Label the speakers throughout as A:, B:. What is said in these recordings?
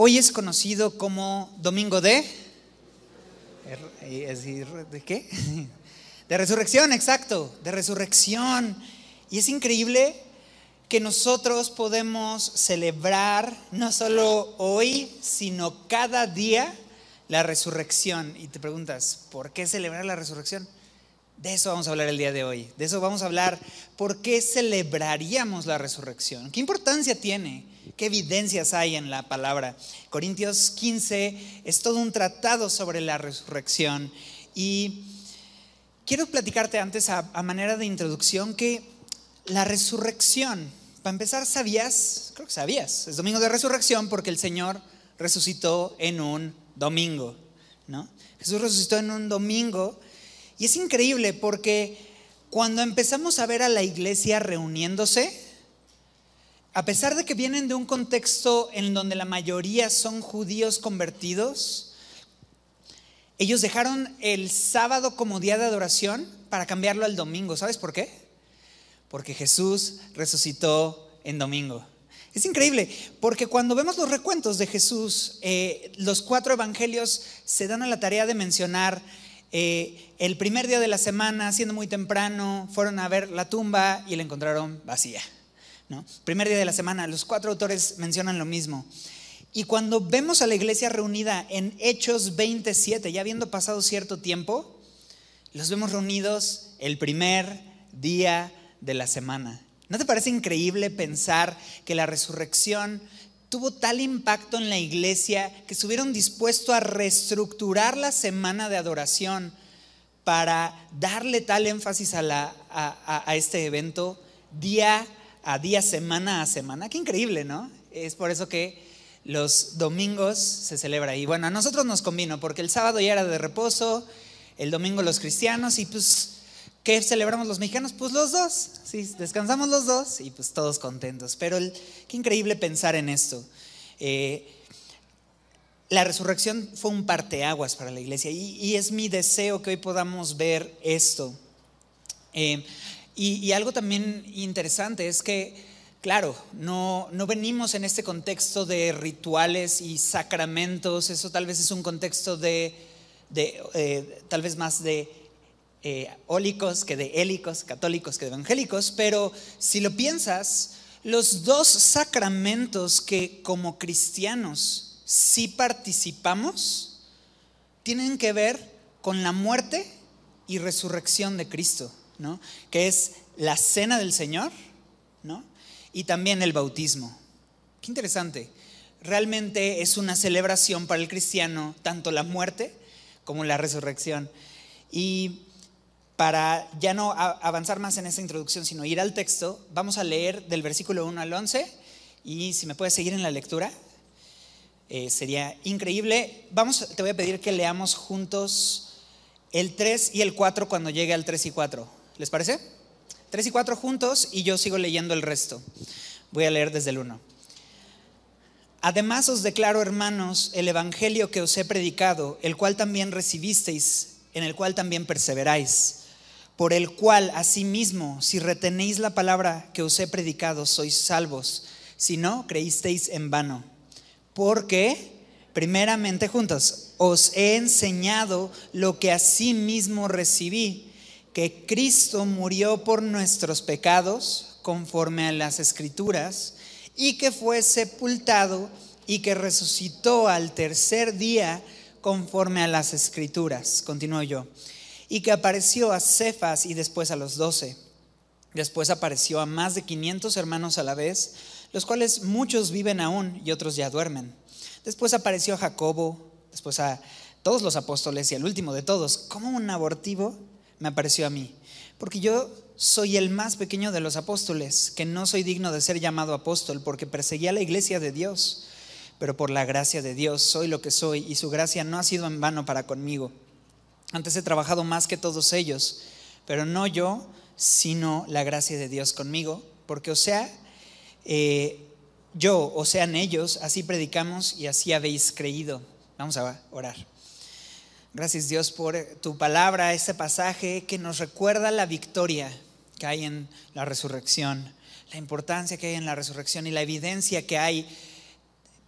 A: Hoy es conocido como Domingo de... ¿De qué? De resurrección, exacto, de resurrección. Y es increíble que nosotros podemos celebrar no solo hoy, sino cada día la resurrección. Y te preguntas, ¿por qué celebrar la resurrección? De eso vamos a hablar el día de hoy. De eso vamos a hablar. ¿Por qué celebraríamos la resurrección? ¿Qué importancia tiene? ¿Qué evidencias hay en la palabra? Corintios 15 es todo un tratado sobre la resurrección. Y quiero platicarte antes, a, manera de introducción, que la resurrección, para empezar, ¿sabías? Creo que sabías. Es domingo de resurrección porque el Señor resucitó en un domingo. ¿no? Jesús resucitó en un domingo y es increíble porque cuando empezamos a ver a la iglesia reuniéndose, a pesar de que vienen de un contexto en donde la mayoría son judíos convertidos, ellos dejaron el sábado como día de adoración para cambiarlo al domingo. ¿Sabes por qué? Porque Jesús resucitó en domingo. Es increíble, porque cuando vemos los recuentos de Jesús, eh, los cuatro evangelios se dan a la tarea de mencionar eh, el primer día de la semana, siendo muy temprano, fueron a ver la tumba y la encontraron vacía. ¿No? Primer día de la semana, los cuatro autores mencionan lo mismo. Y cuando vemos a la iglesia reunida en Hechos 27, ya habiendo pasado cierto tiempo, los vemos reunidos el primer día de la semana. ¿No te parece increíble pensar que la resurrección tuvo tal impacto en la iglesia que estuvieron dispuestos a reestructurar la semana de adoración para darle tal énfasis a, a, este evento día a día, semana a semana. Qué increíble, ¿no? Es por eso que los domingos se celebra. Y bueno, a nosotros nos convino, porque el sábado ya era de reposo, el domingo los cristianos, y pues ¿Qué celebramos los mexicanos? Pues los dos, sí, descansamos los dos y pues todos contentos. Pero qué increíble pensar en esto. Eh, la resurrección fue un parteaguas para la iglesia y, es mi deseo que hoy podamos ver esto. Eh, y, algo también interesante es que, claro, no, no venimos en este contexto de rituales y sacramentos, eso tal vez es un contexto de, eh, tal vez más de eh, ólicos que de hélicos, católicos que de evangélicos, pero si lo piensas, los dos sacramentos que como cristianos sí participamos tienen que ver con la muerte y resurrección de Cristo, ¿no? que es la cena del Señor ¿no? y también el bautismo. Qué interesante. Realmente es una celebración para el cristiano tanto la muerte como la resurrección. Y para ya no avanzar más en esta introducción, sino ir al texto, vamos a leer del versículo 1 al 11 y si me puedes seguir en la lectura, eh, sería increíble. Vamos, te voy a pedir que leamos juntos el 3 y el 4 cuando llegue al 3 y 4. ¿Les parece? 3 y 4 juntos y yo sigo leyendo el resto. Voy a leer desde el 1. Además os declaro, hermanos, el Evangelio que os he predicado, el cual también recibisteis, en el cual también perseveráis por el cual asimismo, si retenéis la palabra que os he predicado, sois salvos, si no, creísteis en vano. Porque, primeramente juntos, os he enseñado lo que asimismo recibí, que Cristo murió por nuestros pecados, conforme a las escrituras, y que fue sepultado y que resucitó al tercer día, conforme a las escrituras. Continúo yo y que apareció a Cefas y después a los doce. Después apareció a más de 500 hermanos a la vez, los cuales muchos viven aún y otros ya duermen. Después apareció a Jacobo, después a todos los apóstoles y al último de todos, como un abortivo, me apareció a mí. Porque yo soy el más pequeño de los apóstoles, que no soy digno de ser llamado apóstol, porque perseguía la iglesia de Dios. Pero por la gracia de Dios soy lo que soy y su gracia no ha sido en vano para conmigo. Antes he trabajado más que todos ellos, pero no yo, sino la gracia de Dios conmigo, porque o sea, eh, yo, o sean ellos, así predicamos y así habéis creído. Vamos a orar. Gracias Dios por tu palabra, este pasaje que nos recuerda la victoria que hay en la resurrección, la importancia que hay en la resurrección y la evidencia que hay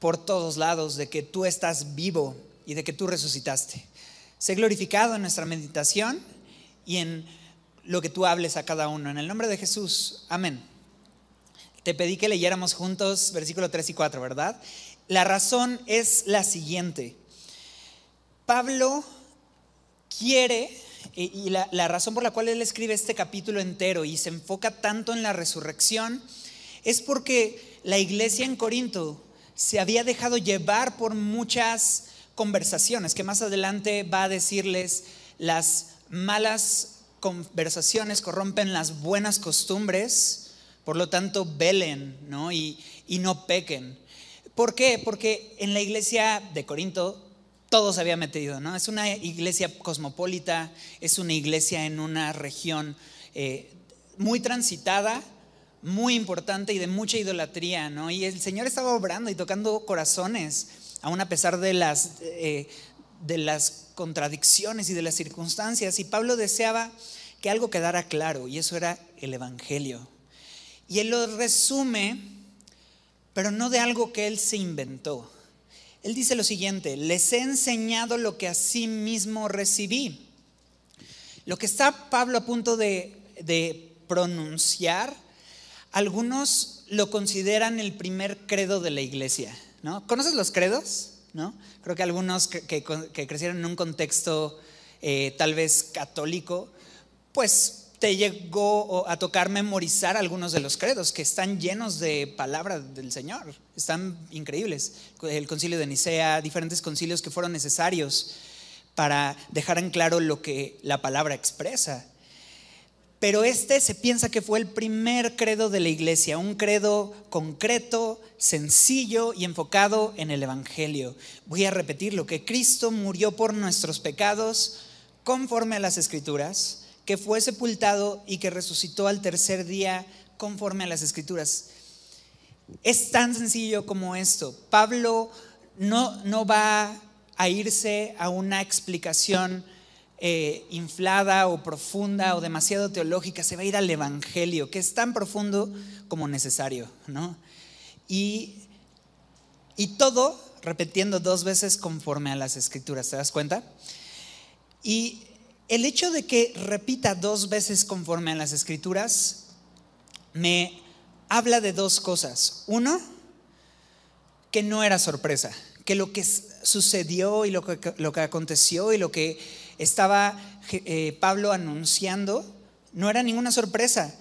A: por todos lados de que tú estás vivo y de que tú resucitaste. Sé glorificado en nuestra meditación y en lo que tú hables a cada uno. En el nombre de Jesús, amén. Te pedí que leyéramos juntos versículo 3 y 4, ¿verdad? La razón es la siguiente. Pablo quiere, y la, la, razón por la cual él escribe este capítulo entero y se enfoca tanto en la resurrección, es porque la iglesia en Corinto se había dejado llevar por muchas conversaciones, que más adelante va a decirles las malas conversaciones corrompen las buenas costumbres, por lo tanto velen ¿no? Y, y no pequen. ¿Por qué? Porque en la iglesia de Corinto todo se había metido, ¿no? Es una iglesia cosmopolita, es una iglesia en una región eh, muy transitada, muy importante y de mucha idolatría, ¿no? Y el Señor estaba obrando y tocando corazones, aún a pesar de las, eh, de las contradicciones y de las circunstancias. Y Pablo deseaba que algo quedara claro, y eso era el Evangelio. Y él lo resume, pero no de algo que él se inventó. Él dice lo siguiente, les he enseñado lo que a sí mismo recibí. Lo que está Pablo a punto de, de pronunciar, algunos lo consideran el primer credo de la iglesia. ¿no? ¿Conoces los credos? ¿No? Creo que algunos que, que, crecieron en un contexto eh, tal vez católico, pues te llegó a tocar memorizar algunos de los credos que están llenos de palabras del Señor, están increíbles. El concilio de Nicea, diferentes concilios que fueron necesarios para dejar en claro lo que la palabra expresa. Pero este se piensa que fue el primer credo de la iglesia, un credo concreto, sencillo y enfocado en el Evangelio. Voy a repetirlo, que Cristo murió por nuestros pecados conforme a las Escrituras, que fue sepultado y que resucitó al tercer día conforme a las Escrituras. Es tan sencillo como esto. Pablo no, no va a irse a una explicación eh, inflada o profunda o demasiado teológica, se va a ir al Evangelio, que es tan profundo como necesario, ¿no? Y, y todo repitiendo dos veces conforme a las escrituras, ¿te das cuenta? Y el hecho de que repita dos veces conforme a las escrituras me habla de dos cosas. Uno, que no era sorpresa, que lo que sucedió y lo que, aconteció y lo que estaba eh, Pablo anunciando, no era ninguna sorpresa.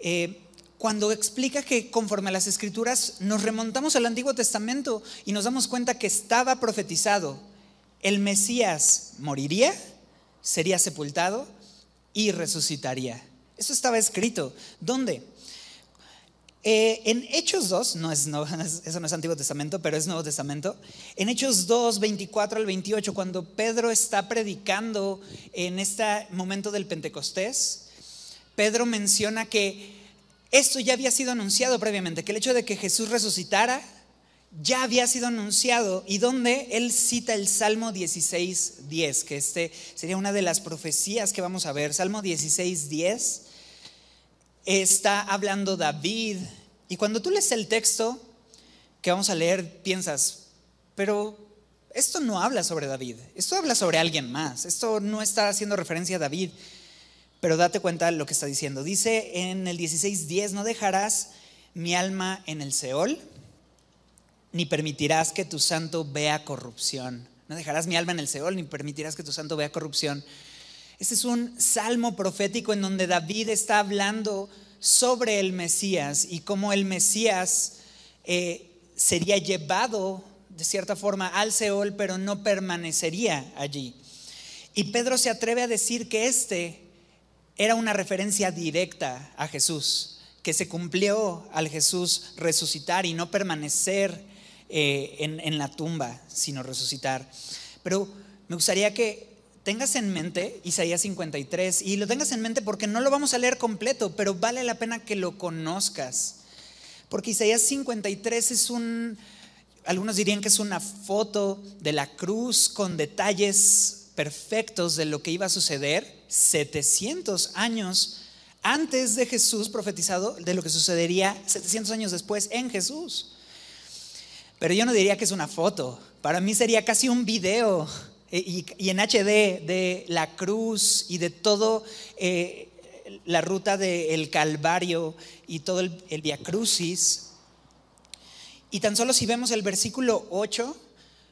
A: Eh, cuando explica que conforme a las escrituras nos remontamos al Antiguo Testamento y nos damos cuenta que estaba profetizado, el Mesías moriría, sería sepultado y resucitaría. Eso estaba escrito. ¿Dónde? Eh, en Hechos 2, no es, no, eso no es Antiguo Testamento, pero es Nuevo Testamento. En Hechos 2, 24 al 28, cuando Pedro está predicando en este momento del Pentecostés, Pedro menciona que esto ya había sido anunciado previamente, que el hecho de que Jesús resucitara ya había sido anunciado y donde él cita el Salmo 16, 10, que este sería una de las profecías que vamos a ver. Salmo 16, 10 está hablando David. Y cuando tú lees el texto que vamos a leer, piensas, pero esto no habla sobre David, esto habla sobre alguien más, esto no está haciendo referencia a David. Pero date cuenta de lo que está diciendo. Dice en el 16:10, no dejarás mi alma en el Seol, ni permitirás que tu santo vea corrupción. No dejarás mi alma en el Seol, ni permitirás que tu santo vea corrupción. Este es un salmo profético en donde David está hablando sobre el Mesías y cómo el Mesías eh, sería llevado de cierta forma al Seol, pero no permanecería allí. Y Pedro se atreve a decir que este era una referencia directa a Jesús, que se cumplió al Jesús resucitar y no permanecer eh, en, en la tumba, sino resucitar. Pero me gustaría que tengas en mente Isaías 53 y lo tengas en mente porque no lo vamos a leer completo, pero vale la pena que lo conozcas. Porque Isaías 53 es un, algunos dirían que es una foto de la cruz con detalles perfectos de lo que iba a suceder 700 años antes de Jesús profetizado, de lo que sucedería 700 años después en Jesús. Pero yo no diría que es una foto. Para mí sería casi un video y, en HD de la cruz y de todo eh, la ruta del Calvario y todo el, el Via Crucis. Y tan solo si vemos el versículo 8,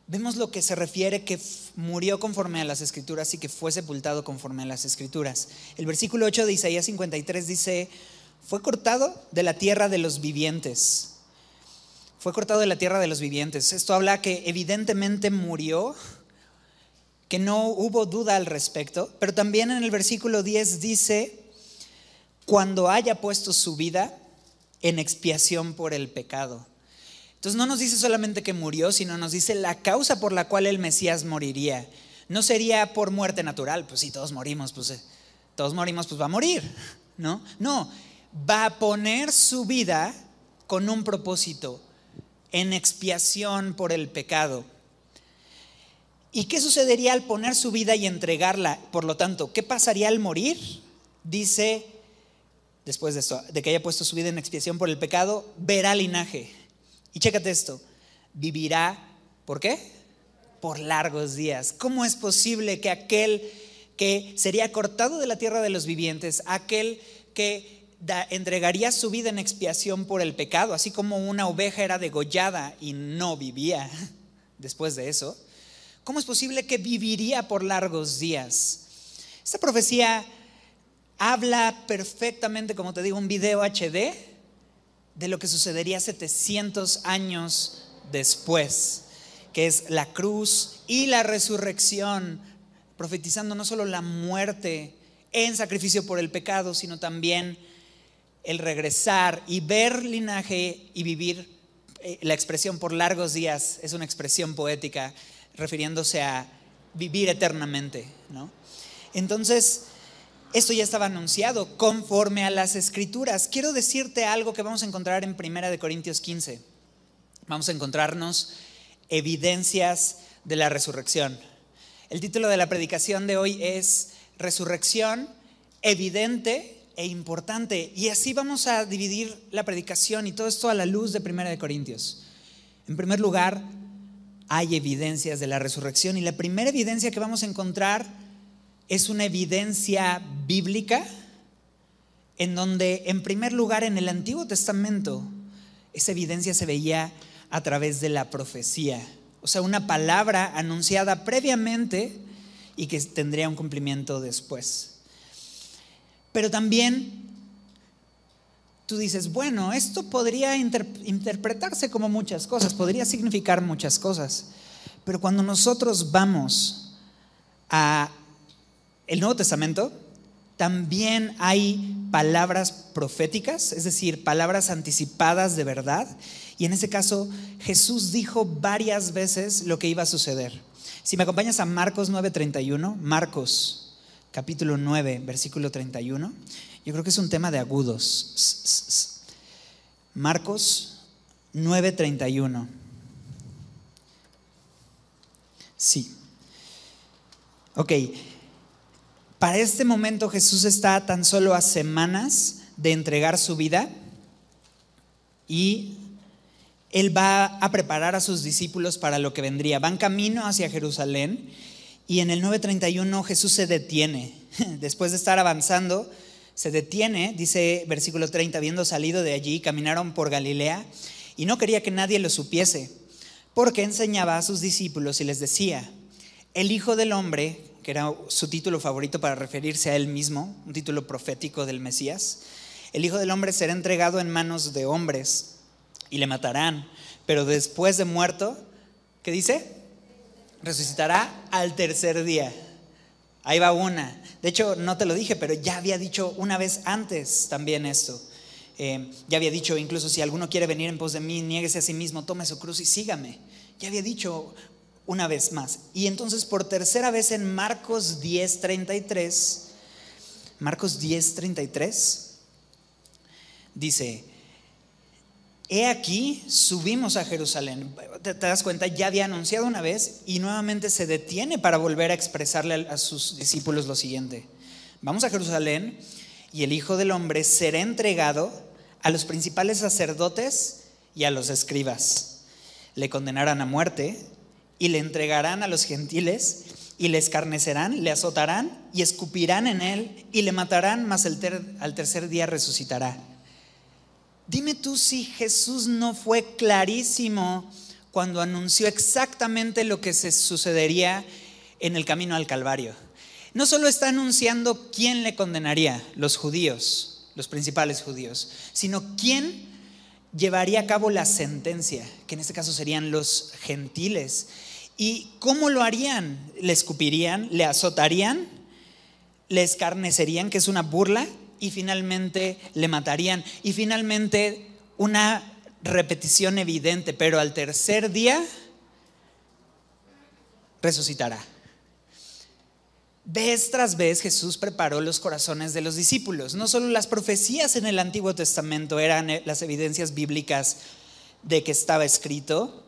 A: vemos lo que se refiere que murió conforme a las escrituras y que fue sepultado conforme a las escrituras. El versículo 8 de Isaías 53 dice, fue cortado de la tierra de los vivientes. Fue cortado de la tierra de los vivientes. Esto habla que evidentemente murió, que no hubo duda al respecto, pero también en el versículo 10 dice, cuando haya puesto su vida en expiación por el pecado. Entonces no nos dice solamente que murió, sino nos dice la causa por la cual el Mesías moriría. No sería por muerte natural, pues si todos morimos, pues eh, todos morimos, pues va a morir, ¿no? No, va a poner su vida con un propósito, en expiación por el pecado. ¿Y qué sucedería al poner su vida y entregarla? Por lo tanto, ¿qué pasaría al morir? Dice, después de, eso, de que haya puesto su vida en expiación por el pecado, verá linaje. Y chécate esto, vivirá, ¿por qué? Por largos días. ¿Cómo es posible que aquel que sería cortado de la tierra de los vivientes, aquel que entregaría su vida en expiación por el pecado, así como una oveja era degollada y no vivía después de eso, ¿cómo es posible que viviría por largos días? Esta profecía habla perfectamente, como te digo, un video HD de lo que sucedería 700 años después, que es la cruz y la resurrección, profetizando no solo la muerte en sacrificio por el pecado, sino también el regresar y ver linaje y vivir. Eh, la expresión por largos días es una expresión poética refiriéndose a vivir eternamente, ¿no? Entonces, esto ya estaba anunciado conforme a las escrituras. Quiero decirte algo que vamos a encontrar en Primera de Corintios 15. Vamos a encontrarnos evidencias de la resurrección. El título de la predicación de hoy es Resurrección evidente e importante. Y así vamos a dividir la predicación y todo esto a la luz de Primera de Corintios. En primer lugar, hay evidencias de la resurrección y la primera evidencia que vamos a encontrar es una evidencia bíblica en donde, en primer lugar, en el Antiguo Testamento, esa evidencia se veía a través de la profecía, o sea, una palabra anunciada previamente y que tendría un cumplimiento después. Pero también tú dices, bueno, esto podría interpretarse como muchas cosas, podría significar muchas cosas, pero cuando nosotros vamos a el Nuevo Testamento también hay palabras proféticas, es decir, palabras anticipadas de verdad. Y en ese caso, Jesús dijo varias veces lo que iba a suceder. Si me acompañas a Marcos 9:31, Marcos capítulo 9, versículo 31, yo creo que es un tema de agudos. Marcos 9:31. Sí. Ok, para este momento Jesús está tan solo a semanas de entregar su vida y él va a preparar a sus discípulos para lo que vendría. Van camino hacia Jerusalén y en el 9:31 Jesús se detiene. Después de estar avanzando, se detiene, dice versículo 30, habiendo salido de allí, caminaron por Galilea y no quería que nadie lo supiese, porque enseñaba a sus discípulos y les decía, el Hijo del Hombre que era su título favorito para referirse a él mismo, un título profético del Mesías. El Hijo del Hombre será entregado en manos de hombres y le matarán, pero después de muerto, ¿qué dice? Resucitará al tercer día. Ahí va una. De hecho, no te lo dije, pero ya había dicho una vez antes también esto. Eh, ya había dicho, incluso si alguno quiere venir en pos de mí, niéguese a sí mismo, tome su cruz y sígame. Ya había dicho una vez más. Y entonces por tercera vez en Marcos 10:33, Marcos 10:33, dice, he aquí, subimos a Jerusalén. ¿Te, das cuenta? Ya había anunciado una vez y nuevamente se detiene para volver a expresarle a sus discípulos lo siguiente. Vamos a Jerusalén y el Hijo del Hombre será entregado a los principales sacerdotes y a los escribas le condenarán a muerte y le entregarán a los gentiles y le escarnecerán, le azotarán y escupirán en él y le matarán, mas al tercer día resucitará. Dime tú si Jesús no fue clarísimo cuando anunció exactamente lo que se sucedería en el camino al Calvario. No solo está anunciando quién le condenaría, los judíos, los principales judíos, sino quién llevaría a cabo la sentencia, que en este caso serían los gentiles. ¿Y cómo lo harían? ¿Le escupirían? ¿Le azotarían? ¿Le escarnecerían, que es una burla? Y finalmente le matarían. Y finalmente una repetición evidente, pero al tercer día resucitará. Vez tras vez Jesús preparó los corazones de los discípulos. No solo las profecías en el Antiguo Testamento eran eh, las evidencias bíblicas de que estaba escrito,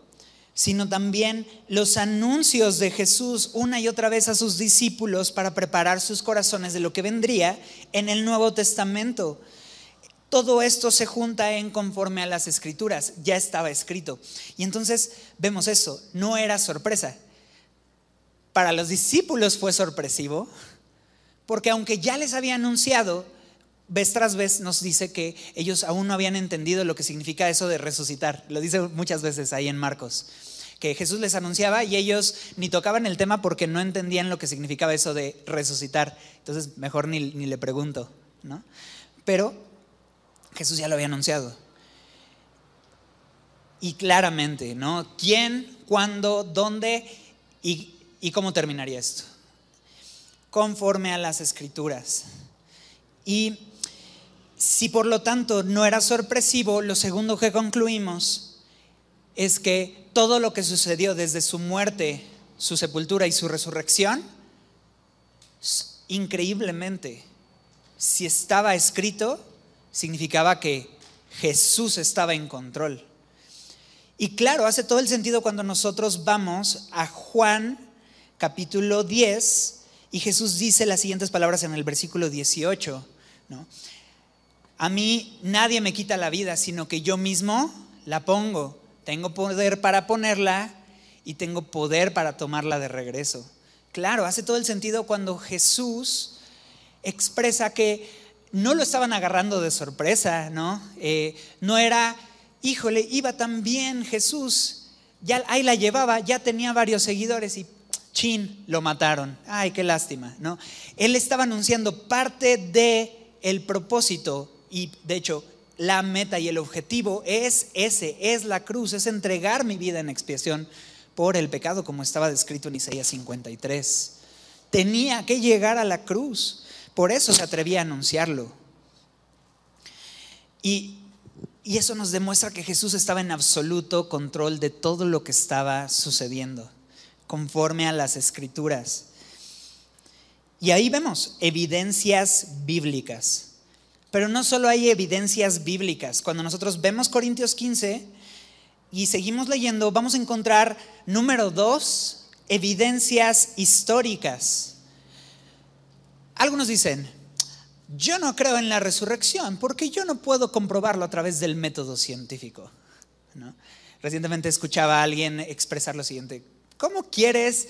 A: sino también los anuncios de Jesús una y otra vez a sus discípulos para preparar sus corazones de lo que vendría en el Nuevo Testamento. Todo esto se junta en conforme a las escrituras, ya estaba escrito. Y entonces vemos eso, no era sorpresa. Para los discípulos fue sorpresivo, porque aunque ya les había anunciado, vez tras vez nos dice que ellos aún no habían entendido lo que significa eso de resucitar. Lo dice muchas veces ahí en Marcos, que Jesús les anunciaba y ellos ni tocaban el tema porque no entendían lo que significaba eso de resucitar. Entonces, mejor ni, ni le pregunto, ¿no? Pero Jesús ya lo había anunciado. Y claramente, ¿no? ¿Quién, cuándo, dónde y, y cómo terminaría esto? Conforme a las escrituras. Y si por lo tanto no era sorpresivo, lo segundo que concluimos es que todo lo que sucedió desde su muerte, su sepultura y su resurrección, increíblemente, si estaba escrito, significaba que Jesús estaba en control. Y claro, hace todo el sentido cuando nosotros vamos a Juan capítulo 10 y Jesús dice las siguientes palabras en el versículo 18. ¿no? A mí nadie me quita la vida, sino que yo mismo la pongo. Tengo poder para ponerla y tengo poder para tomarla de regreso. Claro, hace todo el sentido cuando Jesús expresa que no lo estaban agarrando de sorpresa, ¿no? Eh, no era, híjole, iba tan bien Jesús, ya ahí la llevaba, ya tenía varios seguidores y chin, lo mataron. Ay, qué lástima, ¿no? Él estaba anunciando parte de el propósito y de hecho la meta y el objetivo es ese, es la cruz, es entregar mi vida en expiación por el pecado como estaba descrito en Isaías 53. Tenía que llegar a la cruz. Por eso se atrevía a anunciarlo. Y, eso nos demuestra que Jesús estaba en absoluto control de todo lo que estaba sucediendo, conforme a las escrituras. Y ahí vemos evidencias bíblicas. Pero no solo hay evidencias bíblicas. Cuando nosotros vemos Corintios 15 y seguimos leyendo, vamos a encontrar, número dos, evidencias históricas. Algunos dicen, yo no creo en la resurrección porque yo no puedo comprobarlo a través del método científico. Recientemente escuchaba a alguien expresar lo siguiente, ¿cómo quieres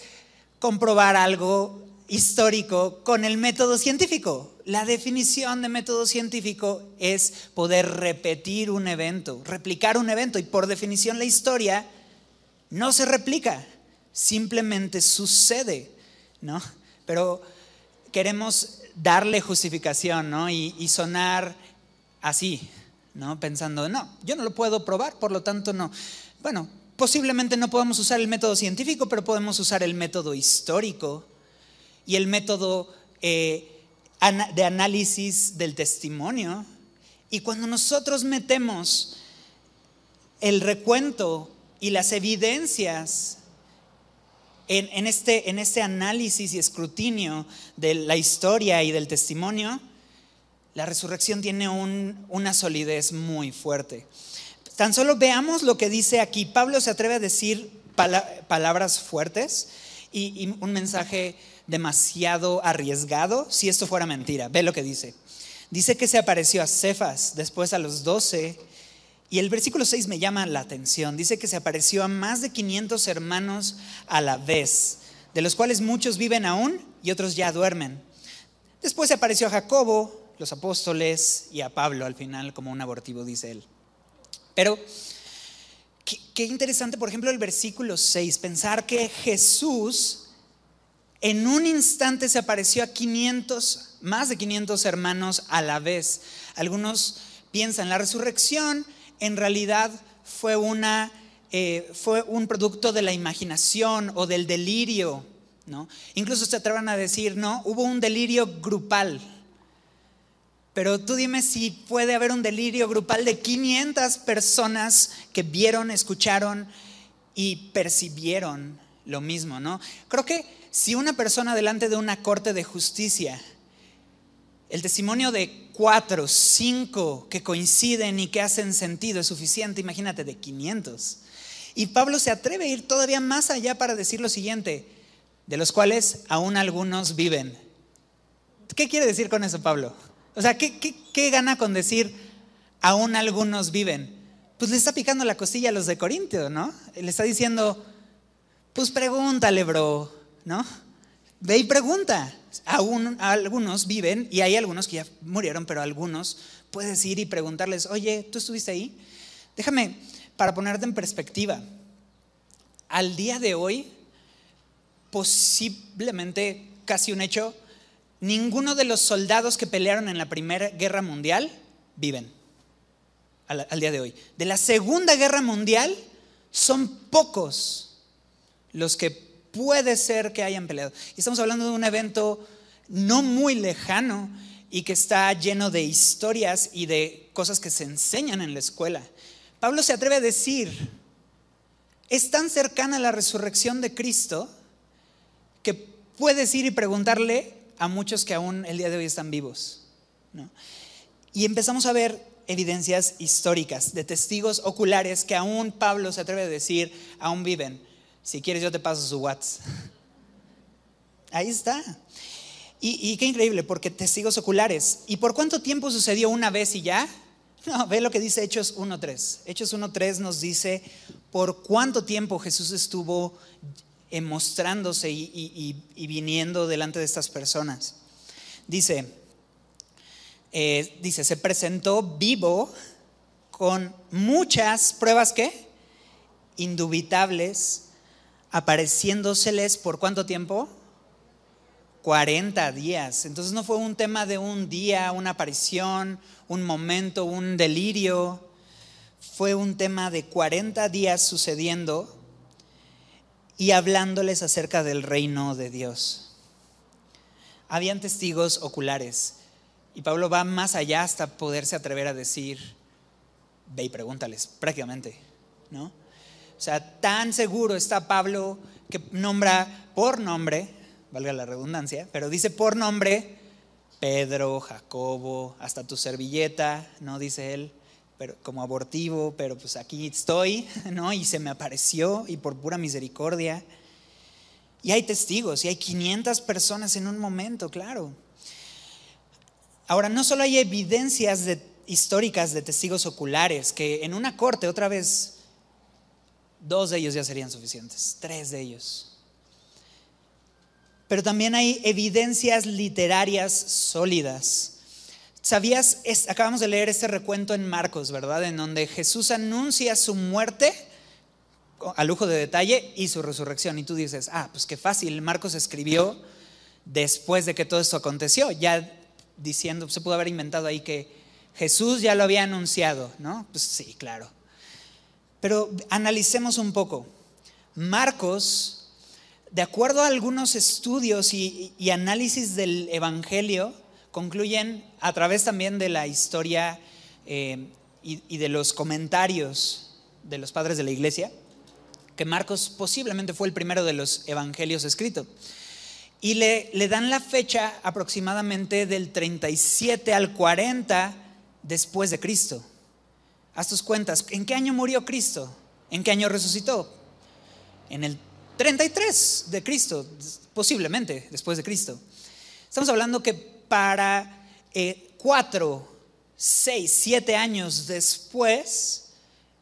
A: comprobar algo histórico con el método científico? La definición de método científico es poder repetir un evento, replicar un evento y por definición la historia no se replica, simplemente sucede, ¿no? Pero queremos darle justificación, ¿no? Y, sonar así, ¿no? Pensando, no, yo no lo puedo probar, por lo tanto no. Bueno, posiblemente no podamos usar el método científico, pero podemos usar el método histórico y el método eh, de análisis del testimonio. Y cuando nosotros metemos el recuento y las evidencias en, este, en este análisis y escrutinio de la historia y del testimonio, la resurrección tiene una solidez muy fuerte. Tan solo veamos lo que dice aquí. Pablo se atreve a decir palabras fuertes y, y, un mensaje demasiado arriesgado si esto fuera mentira. Ve lo que dice. Dice que se apareció a Cefas, después a los doce Y el versículo 6 me llama la atención. Dice que se apareció a más de 500 hermanos a la vez, de los cuales muchos viven aún y otros ya duermen. Después se apareció a Jacobo, los apóstoles y a Pablo al final como un abortivo, dice él. Pero qué, interesante, por ejemplo, el versículo 6, pensar que Jesús en un instante se apareció a 500, más de 500 hermanos a la vez. Algunos piensan, la resurrección en realidad fue, una, eh, fue un producto de la imaginación o del delirio. ¿no? Incluso se atrevan a decir, no, hubo un delirio grupal. Pero tú dime si puede haber un delirio grupal de 500 personas que vieron, escucharon y percibieron lo mismo, ¿no? Creo que si una persona delante de una corte de justicia, el testimonio de cuatro, cinco que coinciden y que hacen sentido es suficiente, imagínate, de 500. Y Pablo se atreve a ir todavía más allá para decir lo siguiente, de los cuales aún algunos viven. ¿Qué quiere decir con eso, Pablo? O sea, ¿qué, gana con decir aún algunos viven? Pues le está picando la costilla a los de Corintio, ¿no? Le está diciendo, pues pregúntale, bro, ¿no? Ve y pregunta. Aún algunos viven y hay algunos que ya murieron, pero algunos puedes ir y preguntarles, oye, ¿tú estuviste ahí? Déjame, para ponerte en perspectiva, al día de hoy, posiblemente casi un hecho, ninguno de los soldados que pelearon en la Primera Guerra Mundial viven al, día de hoy. De la Segunda Guerra Mundial son pocos los que puede ser que hayan peleado. Y estamos hablando de un evento no muy lejano y que está lleno de historias y de cosas que se enseñan en la escuela. Pablo se atreve a decir, es tan cercana la resurrección de Cristo que puedes ir y preguntarle a muchos que aún el día de hoy están vivos. Y empezamos a ver evidencias históricas de testigos oculares que aún Pablo se atreve a decir, aún viven. Si quieres yo te paso su WhatsApp. Ahí está. Y, qué increíble, porque testigos oculares. ¿Y por cuánto tiempo sucedió una vez y ya? No, ve lo que dice Hechos 1.3. Hechos 1.3 nos dice por cuánto tiempo Jesús estuvo eh, mostrándose y, viniendo delante de estas personas. Dice, eh, dice, se presentó vivo con muchas pruebas que indubitables, apareciéndoseles por cuánto tiempo? 40 días. Entonces no fue un tema de un día, una aparición, un momento, un delirio. Fue un tema de 40 días sucediendo y hablándoles acerca del reino de Dios. Habían testigos oculares y Pablo va más allá hasta poderse atrever a decir, ve y pregúntales, prácticamente, ¿no? O sea, tan seguro está Pablo que nombra por nombre, valga la redundancia, pero dice por nombre Pedro, Jacobo, hasta tu servilleta, ¿no? Dice él, pero como abortivo, pero pues aquí estoy, ¿no? Y se me apareció y por pura misericordia. Y hay testigos, y hay 500 personas en un momento, claro. Ahora, no solo hay evidencias históricas de testigos oculares, que en una corte, otra vez, dos de ellos ya serían suficientes, tres de ellos. Pero también hay evidencias literarias sólidas ¿Sabías? acabamos de leer este recuento en Marcos, ¿verdad? En donde Jesús anuncia su muerte a lujo de detalle y su resurrección. Y tú dices, ah, pues qué fácil, Marcos escribió después de que todo esto aconteció, ya diciendo, se pudo haber inventado ahí que Jesús ya lo había anunciado, ¿no? Pues sí, claro. Pero analicemos un poco. Marcos, de acuerdo a algunos estudios y análisis del Evangelio, concluyen a través también de la historia eh, y, de los comentarios de los padres de la iglesia, que Marcos posiblemente fue el primero de los evangelios escritos. Y le, le dan la fecha aproximadamente del 37 al 40 después de Cristo. Haz tus cuentas, ¿en qué año murió Cristo? ¿En qué año resucitó? En el 33 de Cristo, posiblemente después de Cristo. Estamos hablando que para eh, cuatro, seis, siete años después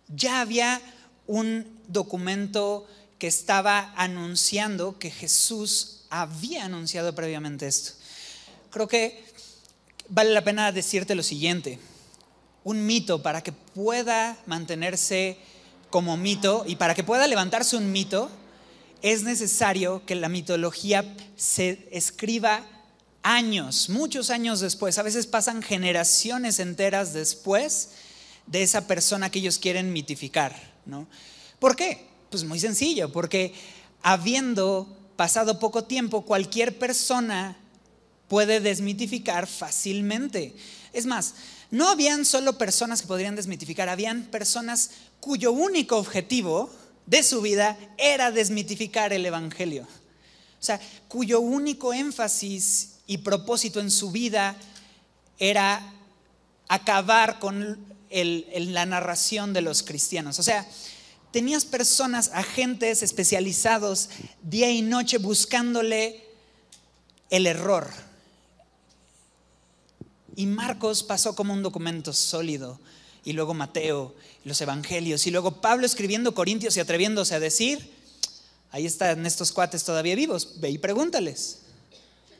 A: ya había un documento que estaba anunciando que Jesús había anunciado previamente esto. Creo que vale la pena decirte lo siguiente. Un mito para que pueda mantenerse como mito y para que pueda levantarse un mito, es necesario que la mitología se escriba años, muchos años después. A veces pasan generaciones enteras después de esa persona que ellos quieren mitificar. ¿no? ¿Por qué? Pues muy sencillo, porque habiendo pasado poco tiempo, cualquier persona puede desmitificar fácilmente. Es más, no habían solo personas que podrían desmitificar, habían personas cuyo único objetivo de su vida era desmitificar el Evangelio. O sea, cuyo único énfasis y propósito en su vida era acabar con la narración de los cristianos. O sea, tenías personas, agentes especializados día y noche buscándole el error. Y Marcos pasó como un documento sólido, y luego Mateo, los evangelios, y luego Pablo escribiendo Corintios y atreviéndose a decir, ahí están estos cuates todavía vivos, ve y pregúntales.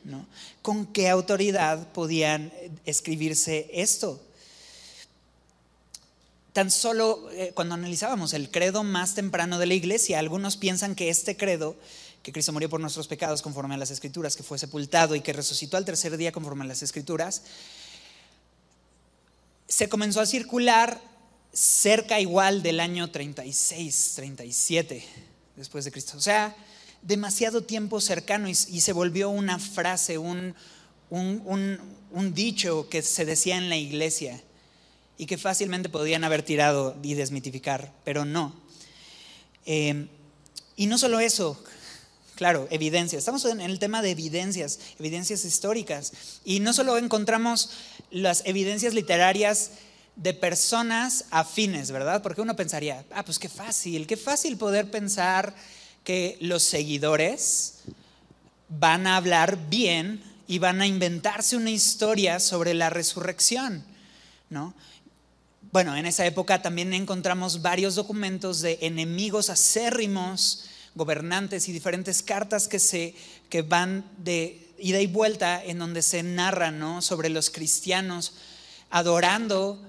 A: ¿no? ¿Con qué autoridad podían escribirse esto? Tan solo eh, cuando analizábamos el credo más temprano de la iglesia, algunos piensan que este credo, que Cristo murió por nuestros pecados conforme a las escrituras, que fue sepultado y que resucitó al tercer día conforme a las escrituras, se comenzó a circular cerca igual del año 36, 37 después de Cristo. O sea, demasiado tiempo cercano y, se volvió una frase, un, un, dicho que se decía en la iglesia y que fácilmente podían haber tirado y desmitificar, pero no. Eh, y no solo eso, claro, evidencias. Estamos en el tema de evidencias, evidencias históricas. Y no solo encontramos las evidencias literarias de personas afines, ¿verdad? Porque uno pensaría, ah, pues qué fácil, qué fácil poder pensar que los seguidores van a hablar bien y van a inventarse una historia sobre la resurrección, ¿no? Bueno, en esa época también encontramos varios documentos de enemigos acérrimos, gobernantes y diferentes cartas que, se, que van de ida y vuelta en donde se narra ¿no? sobre los cristianos adorando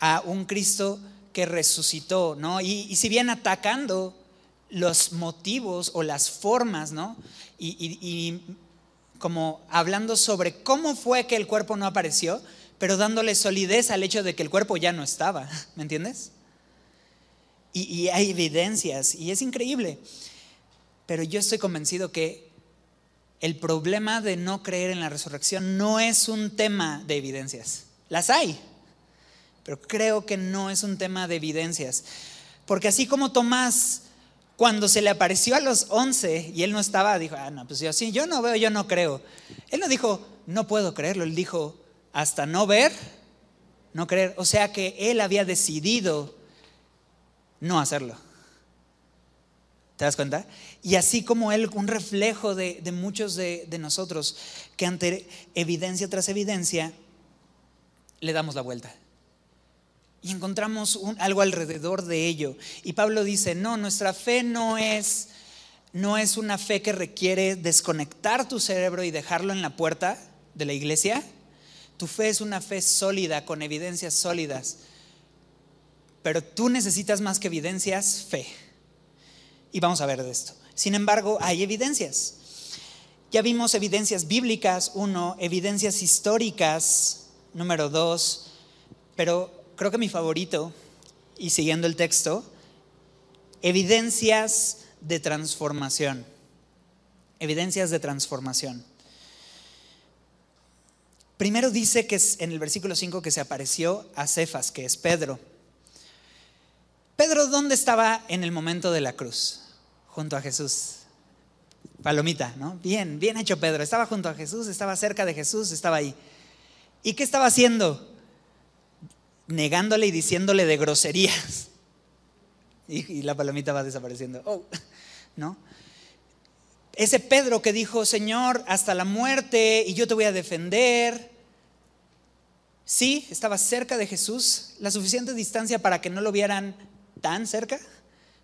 A: a un Cristo que resucitó, ¿no? Y, si bien atacando los motivos o las formas, ¿no? Y, como hablando sobre cómo fue que el cuerpo no apareció, pero dándole solidez al hecho de que el cuerpo ya no estaba, ¿me entiendes? Y, y hay evidencias, y es increíble. Pero yo estoy convencido que el problema de no creer en la resurrección no es un tema de evidencias. Las hay, pero creo que no es un tema de evidencias. Porque así como Tomás, cuando se le apareció a los once y él no estaba, dijo, ah, no, pues yo sí, yo no veo, yo no creo. Él no dijo, no puedo creerlo, él dijo, hasta no ver, no creer. O sea que él había decidido no hacerlo. ¿Te das cuenta? Y así como Él, un reflejo de, muchos de, nosotros, que ante evidencia tras evidencia, le damos la vuelta. Y encontramos algo alrededor de ello. Y Pablo dice, no, nuestra fe no es, no es una fe que requiere desconectar tu cerebro y dejarlo en la puerta de la iglesia. Tu fe es una fe sólida, con evidencias sólidas. Pero tú necesitas más que evidencias, fe. Y vamos a ver de esto. Sin embargo, hay evidencias. Ya vimos evidencias bíblicas, uno, evidencias históricas, número dos, pero creo que mi favorito, y siguiendo el texto, evidencias de transformación. Evidencias de transformación. Primero dice que es en el versículo 5 que se apareció a Cefas, que es Pedro. Pedro, ¿dónde estaba en el momento de la cruz? Junto a Jesús. Palomita, ¿no? Bien, bien hecho Pedro. Estaba junto a Jesús, estaba cerca de Jesús, estaba ahí. ¿Y qué estaba haciendo? Negándole y diciéndole de groserías. Y, la palomita va desapareciendo. Oh, ¿no? Ese Pedro que dijo, Señor, hasta la muerte y yo te voy a defender. Sí, estaba cerca de Jesús, la suficiente distancia para que no lo vieran tan cerca,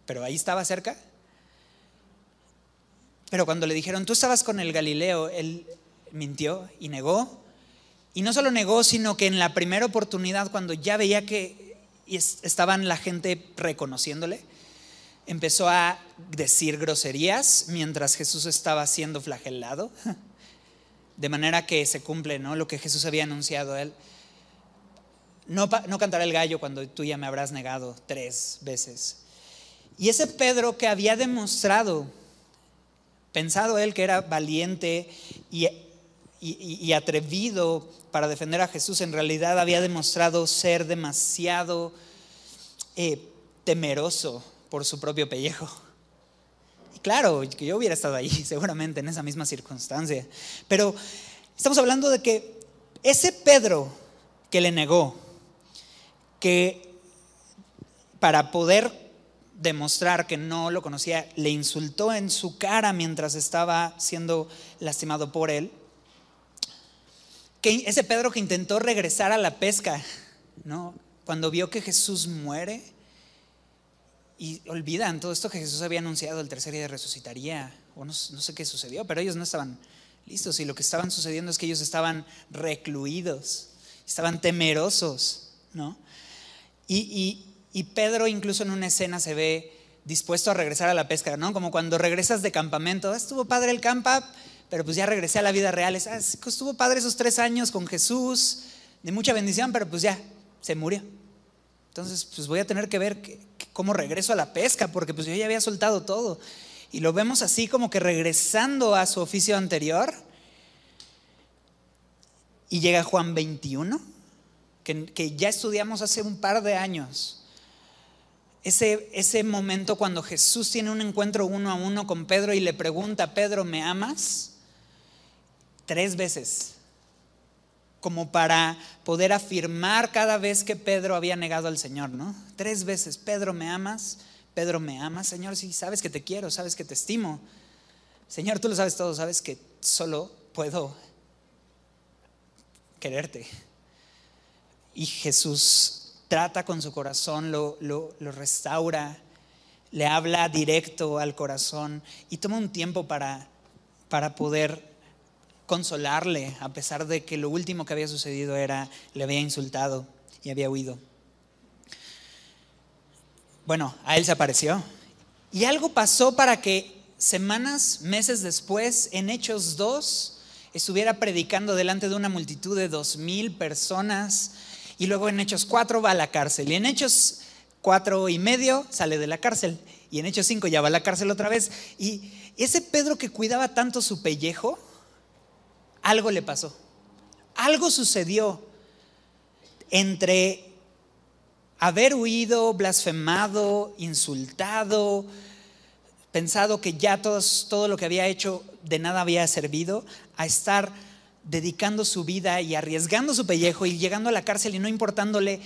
A: pero ahí estaba cerca. Pero cuando le dijeron, tú estabas con el Galileo, él mintió y negó. Y no solo negó, sino que en la primera oportunidad, cuando ya veía que estaban la gente reconociéndole, empezó a decir groserías mientras Jesús estaba siendo flagelado. De manera que se cumple ¿no? lo que Jesús había anunciado a él. No, no cantará el gallo cuando tú ya me habrás negado tres veces. Y ese Pedro que había demostrado, pensado él que era valiente y, atrevido para defender a Jesús, en realidad había demostrado ser demasiado eh, temeroso por su propio pellejo. Y claro, que yo hubiera estado ahí seguramente en esa misma circunstancia. Pero estamos hablando de que ese Pedro que le negó, que para poder demostrar que no lo conocía, le insultó en su cara mientras estaba siendo lastimado por él. Que ese Pedro que intentó regresar a la pesca, ¿no? Cuando vio que Jesús muere y olvidan todo esto que Jesús había anunciado, el tercer día resucitaría, o no, no sé qué sucedió, pero ellos no estaban listos y lo que estaban sucediendo es que ellos estaban recluidos, estaban temerosos, ¿no? Y, Pedro incluso en una escena se ve dispuesto a regresar a la pesca, ¿no? Como cuando regresas de campamento, estuvo padre el campa, pero pues ya regresé a la vida real. Ah, estuvo padre esos tres años con Jesús, de mucha bendición, pero pues ya, se murió. Entonces, pues voy a tener que ver cómo regreso a la pesca, porque pues yo ya había soltado todo. Y lo vemos así como que regresando a su oficio anterior. Y llega Juan 21 que, ya estudiamos hace un par de años. Ese, ese momento cuando Jesús tiene un encuentro uno a uno con Pedro y le pregunta, Pedro, ¿me amas? Tres veces, como para poder afirmar cada vez que Pedro había negado al Señor, ¿no? Tres veces, Pedro, ¿me amas? Pedro, ¿me amas? Señor, sí, sabes que te quiero, sabes que te estimo. Señor, tú lo sabes todo, sabes que solo puedo quererte. Y Jesús trata con su corazón, lo, restaura, le habla directo al corazón y toma un tiempo para, para poder consolarle, a pesar de que lo último que había sucedido era, le había insultado y había huido. Bueno, a él se apareció. Y algo pasó para que semanas, meses después, en Hechos 2, estuviera predicando delante de una multitud de dos mil personas y luego en Hechos 4 va a la cárcel. Y en Hechos 4 y medio sale de la cárcel. Y en Hechos 5 ya va a la cárcel otra vez. Y ese Pedro que cuidaba tanto su pellejo, algo le pasó. Algo sucedió entre haber huido, blasfemado, insultado, pensado que ya todo lo que había hecho de nada había servido, a estar dedicando su vida y arriesgando su pellejo y llegando a la cárcel y no importándole,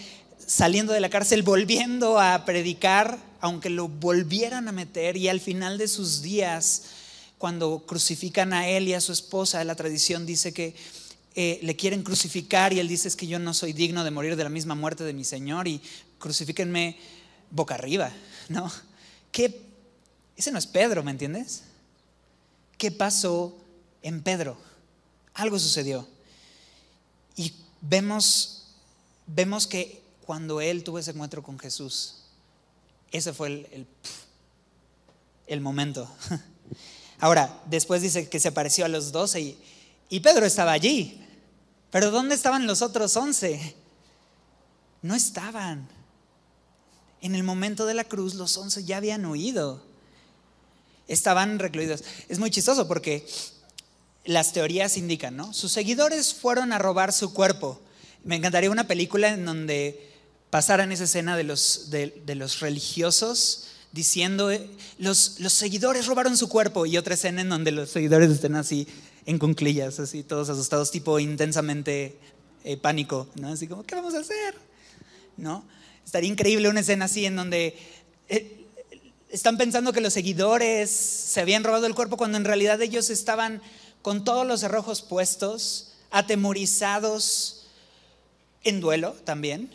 A: saliendo de la cárcel, volviendo a predicar, aunque lo volvieran a meter y al final de sus días, cuando crucifican a él y a su esposa, la tradición dice que eh, le quieren crucificar y él dice es que yo no soy digno de morir de la misma muerte de mi Señor y crucifíquenme boca arriba, ¿no? ¿Qué? Ese no es Pedro, ¿me entiendes? ¿Qué pasó en Pedro? Algo sucedió. Y vemos, vemos que cuando él tuvo ese encuentro con Jesús, ese fue el, el, momento. Ahora, después dice que se apareció a los doce y, y Pedro estaba allí. Pero ¿dónde estaban los otros once? No estaban. En el momento de la cruz los once ya habían huido. Estaban recluidos. Es muy chistoso porque las teorías indican, ¿no? Sus seguidores fueron a robar su cuerpo. Me encantaría una película en donde pasaran esa escena de los, religiosos diciendo, eh, los, los, seguidores robaron su cuerpo, y otra escena en donde los seguidores estén así en cunclillas, así todos asustados, tipo intensamente eh, pánico, ¿no? Así como, ¿qué vamos a hacer? ¿No? Estaría increíble una escena así en donde... Eh, están pensando que los seguidores se habían robado el cuerpo cuando en realidad ellos estaban con todos los cerrojos puestos, atemorizados, en duelo también,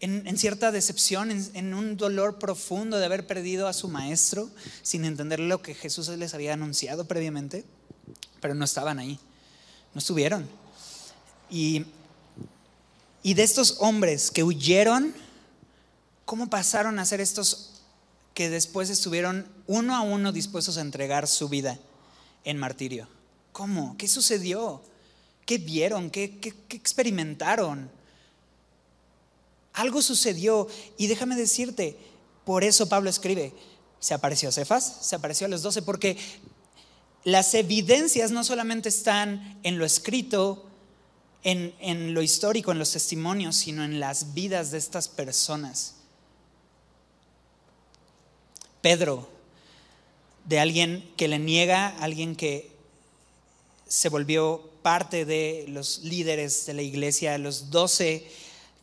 A: en, cierta decepción, en, un dolor profundo de haber perdido a su maestro sin entender lo que Jesús les había anunciado previamente, pero no estaban ahí, no estuvieron. Y, y de estos hombres que huyeron, ¿cómo pasaron a ser estos que después estuvieron uno a uno dispuestos a entregar su vida en martirio? ¿Cómo? ¿Qué sucedió? ¿Qué vieron? ¿Qué, qué, qué experimentaron? Algo sucedió y déjame decirte, por eso Pablo escribe, se apareció a Cefas, se apareció a los doce, porque las evidencias no solamente están en lo escrito, en, en, lo histórico, en los testimonios, sino en las vidas de estas personas. Pedro, de alguien que le niega, alguien que se volvió parte de los líderes de la iglesia, los doce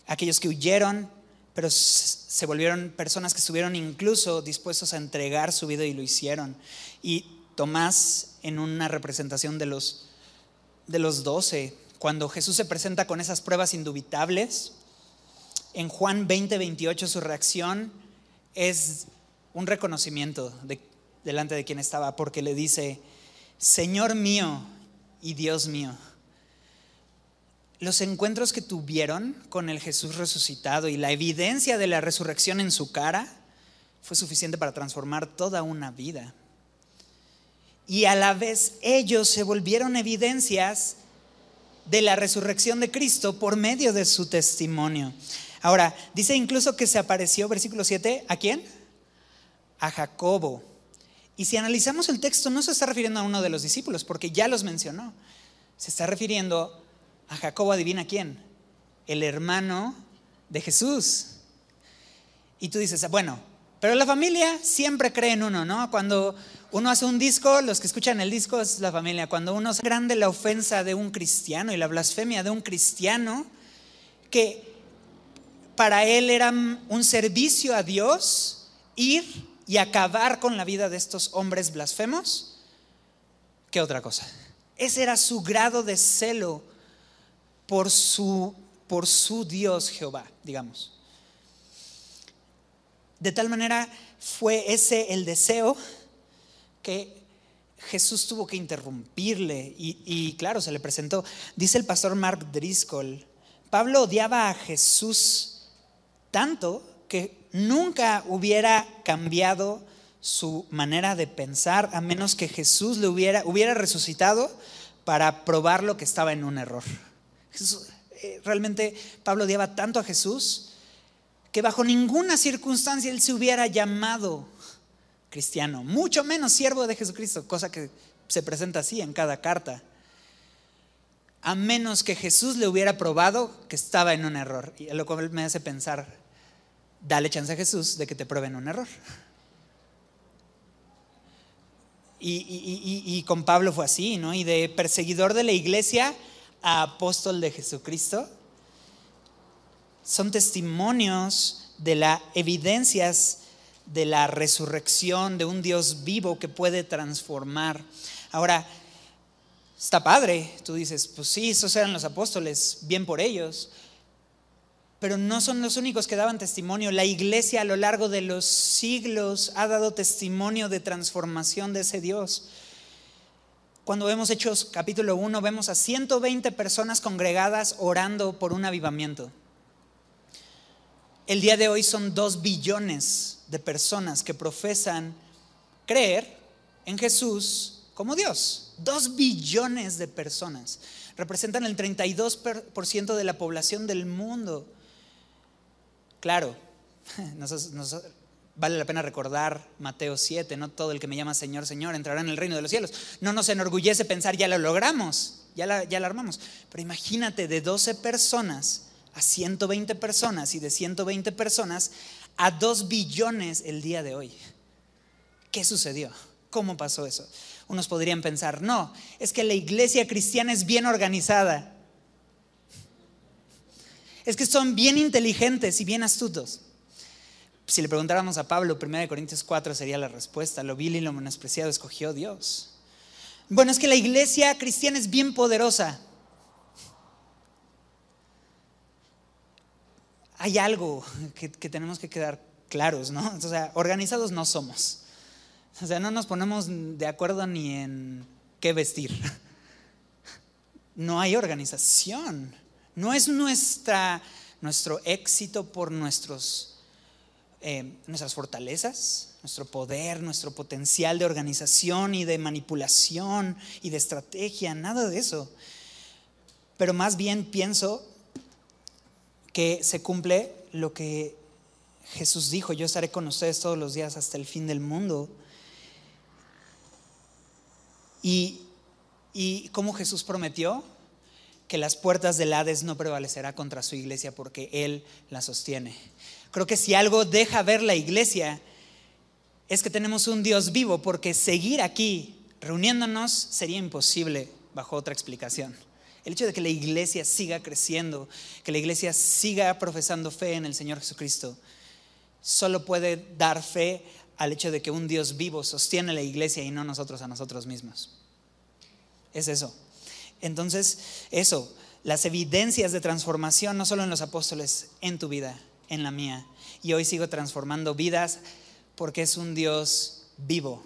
A: aquellos que huyeron, pero se volvieron personas que estuvieron incluso dispuestos a entregar su vida y lo hicieron. Y Tomás, en una representación de los, de los doce, cuando Jesús se presenta con esas pruebas indubitables, en Juan 20, 28 su reacción es un reconocimiento delante de quien estaba, porque le dice, Señor mío y Dios mío los encuentros que tuvieron con el Jesús resucitado y la evidencia de la resurrección en su cara fue suficiente para transformar toda una vida. Y a la vez ellos se volvieron evidencias de la resurrección de Cristo por medio de su testimonio. Ahora, dice incluso que se apareció, versículo 7, ¿a quién? A Jacobo. Y si analizamos el texto, no se está refiriendo a uno de los discípulos, porque ya los mencionó. Se está refiriendo a Jacobo, adivina quién, el hermano de Jesús. Y tú dices, bueno, pero la familia siempre cree en uno, ¿no? Cuando uno hace un disco, los que escuchan el disco es la familia. Cuando uno es grande la ofensa de un cristiano y la blasfemia de un cristiano, que para él era un servicio a Dios ir y acabar con la vida de estos hombres blasfemos, ¿qué otra cosa? Ese era su grado de celo por su, por su Dios Jehová, digamos. De tal manera fue ese el deseo que Jesús tuvo que interrumpirle y, claro, se le presentó. Dice el pastor Mark Driscoll, Pablo odiaba a Jesús tanto que nunca hubiera cambiado su manera de pensar a menos que Jesús le hubiera, resucitado para probar lo que estaba en un error. Eh, realmente Pablo odiaba tanto a Jesús que bajo ninguna circunstancia él se hubiera llamado cristiano, mucho menos siervo de Jesucristo, cosa que se presenta así en cada carta, a menos que Jesús le hubiera probado que estaba en un error. Y lo cual me hace pensar, dale chance a Jesús de que te prueben un error. Y, y, con Pablo fue así, ¿no? Y de perseguidor de la iglesia apóstol de Jesucristo son testimonios de las evidencias de la resurrección de un Dios vivo que puede transformar. Ahora, está padre, tú dices, pues sí, esos eran los apóstoles, bien por ellos, pero no son los únicos que daban testimonio. La iglesia a lo largo de los siglos ha dado testimonio de transformación de ese Dios. Cuando vemos Hechos capítulo 1, vemos a 120 personas congregadas orando por un avivamiento. El día de hoy son dos billones de personas que profesan creer en Jesús como Dios. Dos billones de personas. Representan el 32% de la población del mundo. Claro, Vale la pena recordar Mateo 7, no todo el que me llama Señor, Señor entrará en el reino de los cielos. No nos enorgullece pensar, ya lo logramos, ya la, ya la armamos. Pero imagínate de 12 personas a 120 personas y de 120 personas a 2 billones el día de hoy. ¿Qué sucedió? ¿Cómo pasó eso? Unos podrían pensar, no, es que la iglesia cristiana es bien organizada. Es que son bien inteligentes y bien astutos. Si le preguntáramos a Pablo, 1 Corintios 4 sería la respuesta. Lo vil y lo menospreciado escogió Dios. Bueno, es que la iglesia cristiana es bien poderosa. hay algo que, tenemos que quedar claros, ¿no? O sea, organizados no somos. O sea, no nos ponemos de acuerdo ni en qué vestir. No hay organización. No es nuestra, nuestro éxito por nuestros, eh, nuestras fortalezas, nuestro poder, nuestro potencial de organización y de manipulación y de estrategia, nada de eso. Pero más bien pienso que se cumple lo que Jesús dijo, yo estaré con ustedes todos los días hasta el fin del mundo. Y, y como Jesús prometió que las puertas del Hades no prevalecerá contra su iglesia porque Él la sostiene. Creo que si algo deja ver la iglesia es que tenemos un Dios vivo porque seguir aquí reuniéndonos sería imposible bajo otra explicación. El hecho de que la iglesia siga creciendo, que la iglesia siga profesando fe en el Señor Jesucristo, solo puede dar fe al hecho de que un Dios vivo sostiene la iglesia y no nosotros a nosotros mismos. Es eso. Entonces, eso, las evidencias de transformación, no solo en los apóstoles, en tu vida, en la mía. Y hoy sigo transformando vidas porque es un Dios vivo.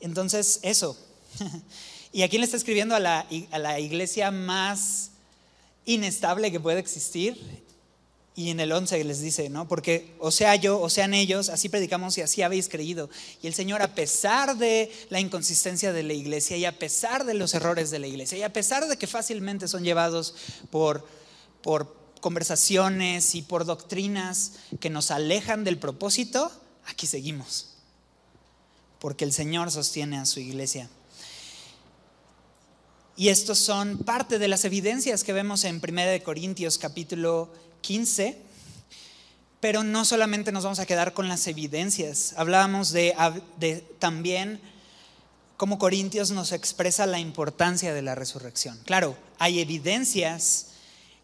A: Entonces, eso. ¿Y a quién le está escribiendo? A la, a la iglesia más inestable que puede existir. Y en el 11 les dice, ¿no? Porque o sea yo, o sean ellos, así predicamos y así habéis creído. Y el Señor, a pesar de la inconsistencia de la iglesia y a pesar de los errores de la iglesia y a pesar de que fácilmente son llevados por, por conversaciones y por doctrinas que nos alejan del propósito, aquí seguimos. Porque el Señor sostiene a su iglesia. Y estos son parte de las evidencias que vemos en 1 Corintios capítulo 15. Pero no solamente nos vamos a quedar con las evidencias. Hablábamos de, también cómo Corintios nos expresa la importancia de la resurrección. Claro, hay evidencias,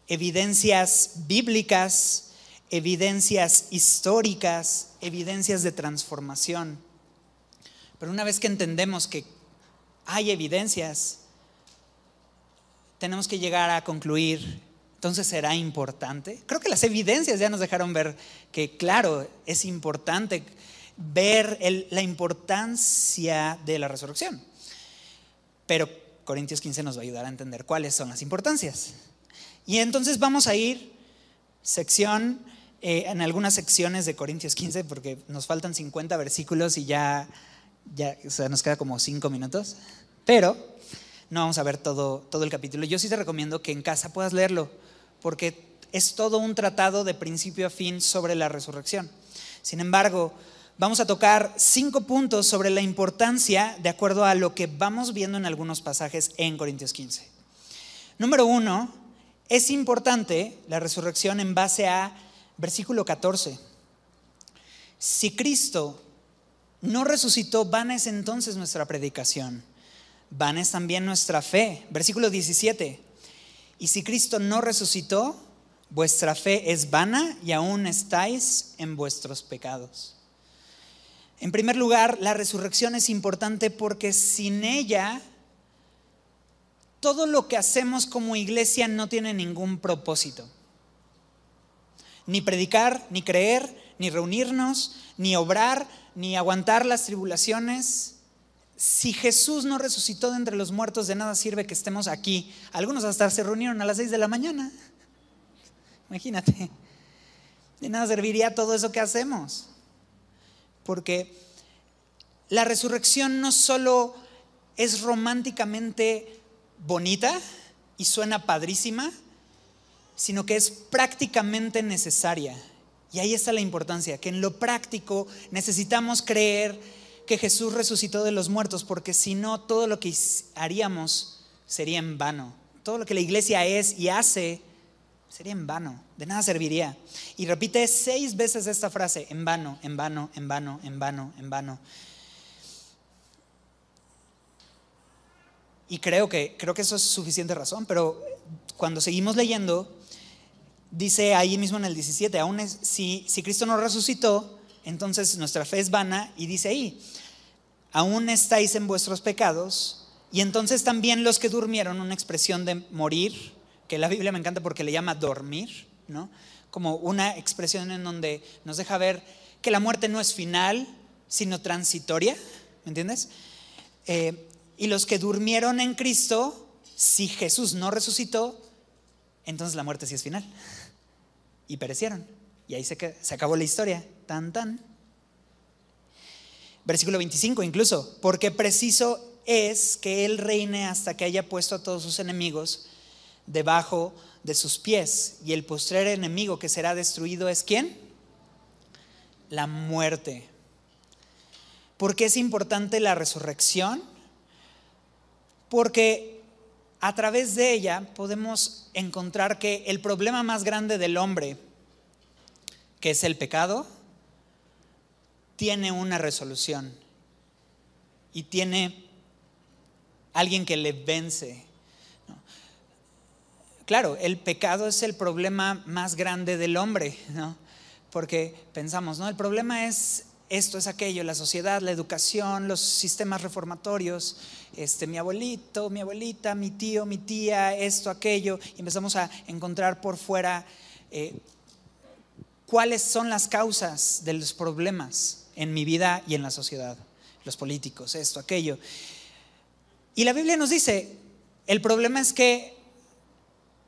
A: evidencias bíblicas, evidencias históricas, evidencias de transformación. Pero una vez que entendemos que hay evidencias, tenemos que llegar a concluir, entonces será importante. Creo que las evidencias ya nos dejaron ver que, claro, es importante ver la importancia de la resurrección. Pero Corintios 15 nos va a ayudar a entender cuáles son las importancias. Y entonces vamos a ir sección, eh, en algunas secciones de Corintios 15, porque nos faltan 50 versículos y ya, nos queda como 5 minutos. Pero no vamos a ver todo, todo el capítulo. Yo sí te recomiendo que en casa puedas leerlo, porque es todo un tratado de principio a fin sobre la resurrección. Sin embargo, vamos a tocar cinco puntos sobre la importancia de acuerdo a lo que vamos viendo en algunos pasajes en Corintios 15. Número uno, es importante la resurrección en base a versículo 14. Si Cristo no resucitó, vana es entonces nuestra predicación van es también nuestra fe. Versículo 17. Y si Cristo no resucitó, vuestra fe es vana y aún estáis en vuestros pecados. En primer lugar, la resurrección es importante porque sin ella todo lo que hacemos como iglesia no tiene ningún propósito. Ni predicar, ni creer, ni reunirnos, ni obrar, ni aguantar las tribulaciones, si Jesús no resucitó de entre los muertos, de nada sirve que estemos aquí. Algunos hasta se reunieron a las 6 de la mañana. Imagínate. De nada serviría todo eso que hacemos. Porque la resurrección no solo es románticamente bonita y suena padrísima, sino que es prácticamente necesaria. Y ahí está la importancia, que en lo práctico necesitamos creer que Jesús resucitó de los muertos, porque si no, todo lo que haríamos sería en vano. Todo lo que la iglesia es y hace sería en vano, de nada serviría. Y repite seis veces esta frase, en vano, en vano, en vano, en vano, en vano. Y creo que, creo que eso es suficiente razón, pero cuando seguimos leyendo, dice ahí mismo en el 17, aún si, si Cristo no resucitó, entonces nuestra fe es vana y dice ahí, aún estáis en vuestros pecados y entonces también los que durmieron, una expresión de morir, que la Biblia me encanta porque le llama dormir, ¿no? Como una expresión en donde nos deja ver que la muerte no es final, sino transitoria, ¿me entiendes? Eh, y los que durmieron en Cristo, si Jesús no resucitó, entonces la muerte sí es final. Y perecieron. Y ahí se, se acabó la historia. Tan, tan. Versículo 25 incluso, porque preciso es que Él reine hasta que haya puesto a todos sus enemigos debajo de sus pies. Y el postrer enemigo que será destruido es quién? La muerte. ¿Por qué es importante la resurrección? Porque a través de ella podemos encontrar que el problema más grande del hombre, que es el pecado, tiene una resolución y tiene alguien que le vence. Claro, el pecado es el problema más grande del hombre, ¿no? Porque pensamos, ¿no? El problema es esto, es aquello, la sociedad, la educación, los sistemas reformatorios, este, mi abuelito, mi abuelita, mi tío, mi tía, esto, aquello, y empezamos a encontrar por fuera eh, cuáles son las causas de los problemas en mi vida y en la sociedad, los políticos, esto, aquello. Y la Biblia nos dice, el problema es que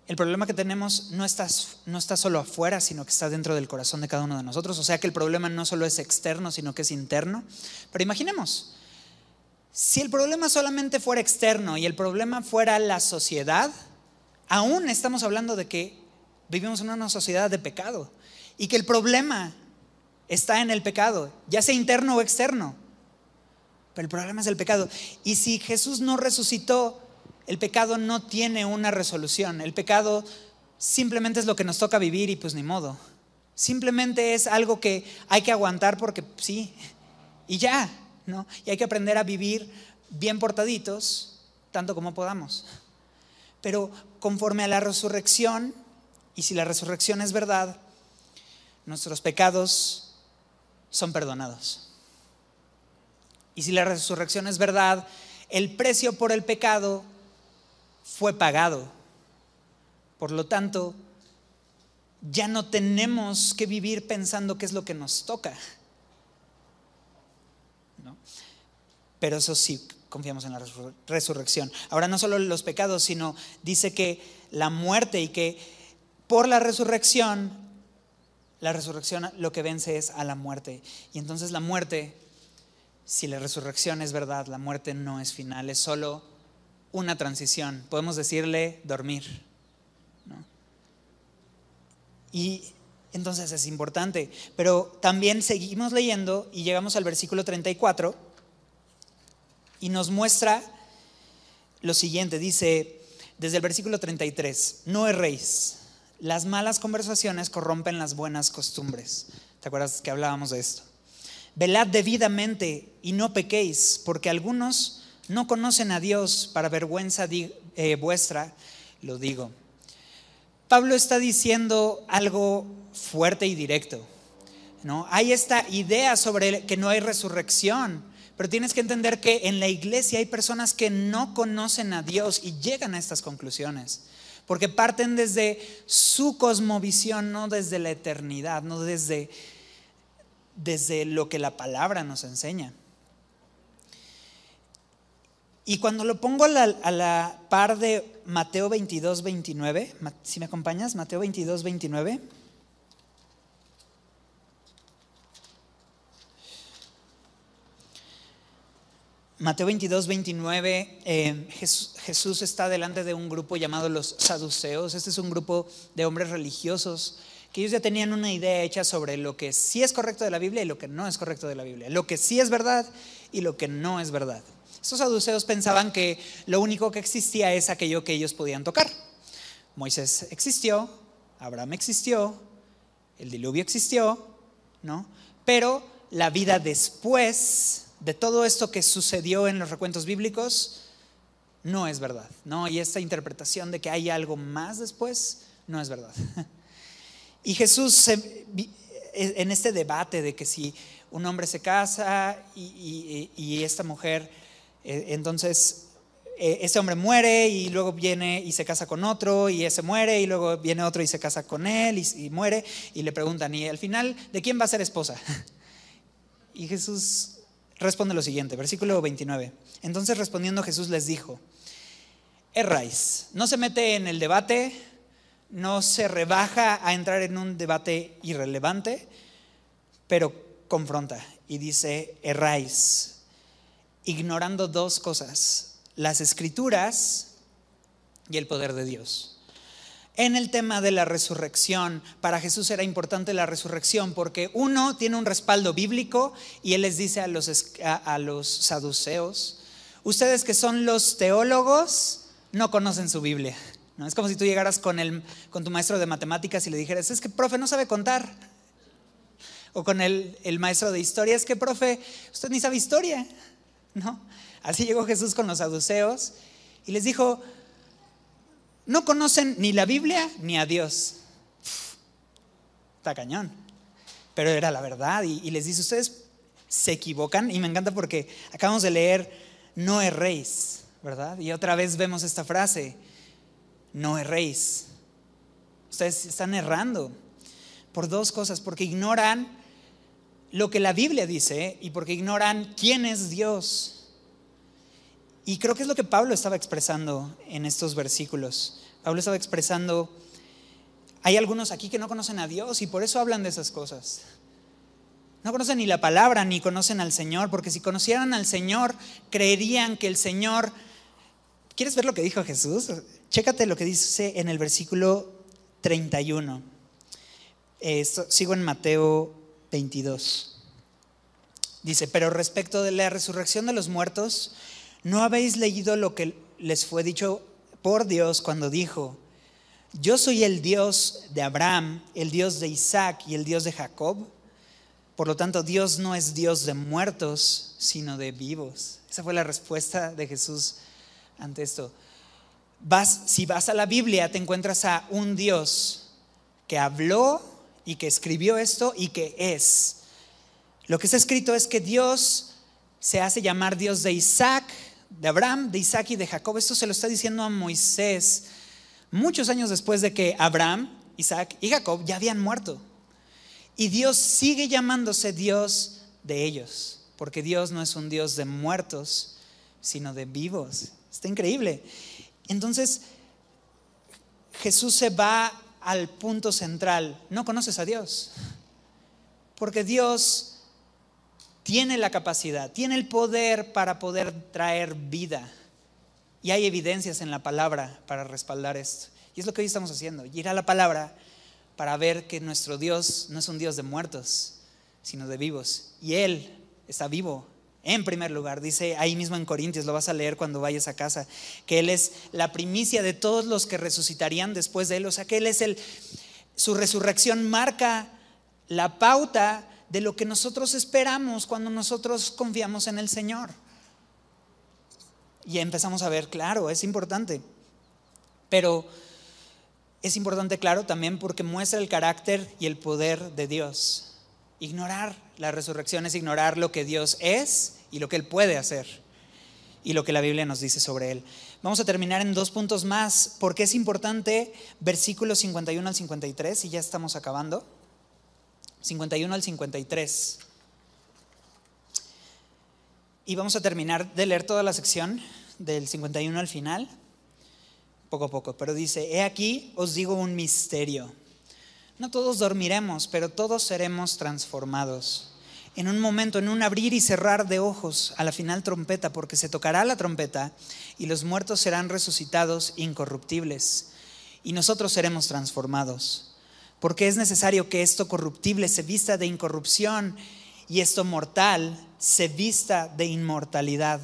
A: el problema que tenemos no está, no está solo afuera, sino que está dentro del corazón de cada uno de nosotros. O sea que el problema no solo es externo, sino que es interno. Pero imaginemos, si el problema solamente fuera externo y el problema fuera la sociedad, aún estamos hablando de que vivimos en una sociedad de pecado y que el problema está en el pecado, ya sea interno o externo. Pero el problema es el pecado. Y si Jesús no resucitó, el pecado no tiene una resolución. El pecado simplemente es lo que nos toca vivir y pues ni modo. Simplemente es algo que hay que aguantar porque sí, y ya, ¿no? Y hay que aprender a vivir bien portaditos, tanto como podamos. Pero conforme a la resurrección, y si la resurrección es verdad, nuestros pecados son perdonados. Y si la resurrección es verdad, el precio por el pecado fue pagado. Por lo tanto, ya no tenemos que vivir pensando qué es lo que nos toca. Pero eso sí, confiamos en la resurrección. Ahora no solo los pecados, sino dice que la muerte y que por la resurrección, la resurrección lo que vence es a la muerte. Y entonces la muerte, si la resurrección es verdad, la muerte no es final, es solo una transición. Podemos decirle dormir. Y entonces es importante. Pero también seguimos leyendo y llegamos al versículo 34 y nos muestra lo siguiente. Dice desde el versículo 33, no erréis. Las malas conversaciones corrompen las buenas costumbres. ¿Te acuerdas que hablábamos de esto? Velad debidamente y no pequéis, porque algunos no conocen a Dios para vergüenza eh, vuestra, lo digo. Pablo está diciendo algo fuerte y directo. ¿no? Hay esta idea sobre que no hay resurrección, pero tienes que entender que en la iglesia hay personas que no conocen a Dios y llegan a estas conclusiones, porque parten desde su cosmovisión, no desde la eternidad, no desde, desde lo que la palabra nos enseña. Y cuando lo pongo a la, par de Mateo 22, 29, si me acompañas, Mateo 22, 29. Mateo 22, 29, eh, Jesús, está delante de un grupo llamado los saduceos. Este es un grupo de hombres religiosos que ellos ya tenían una idea hecha sobre lo que sí es correcto de la Biblia y lo que no es correcto de la Biblia, lo que sí es verdad y lo que no es verdad. Estos saduceos pensaban que lo único que existía es aquello que ellos podían tocar. Moisés existió, Abraham existió, el diluvio existió, ¿no? Pero la vida después de todo esto que sucedió en los recuentos bíblicos no es verdad, ¿no? Y esta interpretación de que hay algo más después no es verdad. Y Jesús en este debate de que si un hombre se casa y, y esta mujer eh, entonces eh, ese hombre muere y luego viene y se casa con otro y ese muere y luego viene otro y se casa con él y, muere y le preguntan, y al final, ¿de quién va a ser esposa? Y Jesús responde lo siguiente, versículo 29. Entonces respondiendo Jesús les dijo, erráis, no se mete en el debate, no se rebaja a entrar en un debate irrelevante, pero confronta y dice, erráis, ignorando dos cosas las escrituras y el poder de Dios. En el tema de la resurrección, para Jesús era importante la resurrección porque uno tiene un respaldo bíblico y él les dice a los, a, los saduceos, ustedes que son los teólogos no conocen su Biblia. ¿no? Es como si tú llegaras con, el, con tu maestro de matemáticas y le dijeras, es que profe no sabe contar. O con el, el maestro de historia, es que profe, usted ni sabe historia. ¿no? Así llegó Jesús con los saduceos y les dijo, no conocen ni la Biblia ni a Dios. está cañón. Pero era la verdad y, les dice, ustedes se equivocan y me encanta porque acabamos de leer, no erréis, ¿verdad? Y otra vez vemos esta frase, no erréis. Ustedes están errando por dos cosas, porque ignoran lo que la Biblia dice y porque ignoran quién es Dios. Y creo que es lo que Pablo estaba expresando en estos versículos. Pablo estaba expresando, hay algunos aquí que no conocen a Dios y por eso hablan de esas cosas. No conocen ni la palabra ni conocen al Señor, porque si conocieran al Señor, creerían que el Señor... ¿Quieres ver lo que dijo Jesús? Chécate lo que dice en el versículo 31. sigo en Mateo 22. Dice, pero respecto de la resurrección de los muertos, ¿No habéis leído lo que les fue dicho por Dios cuando dijo, yo soy el Dios de Abraham, el Dios de Isaac y el Dios de Jacob? Por lo tanto, Dios no es Dios de muertos, sino de vivos. Esa fue la respuesta de Jesús ante esto. Vas, si vas a la Biblia, te encuentras a un Dios que habló y que escribió esto y que es. Lo que está escrito es que Dios se hace llamar Dios de Isaac, de Abraham, de Isaac y de Jacob. Esto se lo está diciendo a Moisés muchos años después de que Abraham, Isaac y Jacob ya habían muerto. Y Dios sigue llamándose Dios de ellos, porque Dios no es un Dios de muertos, sino de vivos. Está increíble. Entonces, Jesús se va al punto central. No conoces a Dios, porque Dios tiene la capacidad, tiene el poder para poder traer vida. Y hay evidencias en la palabra para respaldar esto. Y es lo que hoy estamos haciendo, ir a la palabra para ver que nuestro Dios no es un Dios de muertos, sino de vivos. Y Él está vivo en primer lugar. Dice ahí mismo en Corintios, lo vas a leer cuando vayas a casa, que Él es la primicia de todos los que resucitarían después de Él. O sea que Él es el, su resurrección marca la pauta de lo que nosotros esperamos cuando nosotros confiamos en el Señor. Y empezamos a ver, claro, es importante. Pero es importante, claro, también porque muestra el carácter y el poder de Dios. Ignorar la resurrección es ignorar lo que Dios es y lo que Él puede hacer y lo que la Biblia nos dice sobre Él. Vamos a terminar en dos puntos más, porque es importante versículos 51 al 53 y ya estamos acabando. 51 al 53. Y vamos a terminar de leer toda la sección del 51 al final, poco a poco, pero dice, he aquí os digo un misterio. No todos dormiremos, pero todos seremos transformados. En un momento, en un abrir y cerrar de ojos, a la final trompeta, porque se tocará la trompeta y los muertos serán resucitados incorruptibles y nosotros seremos transformados porque es necesario que esto corruptible se vista de incorrupción y esto mortal se vista de inmortalidad.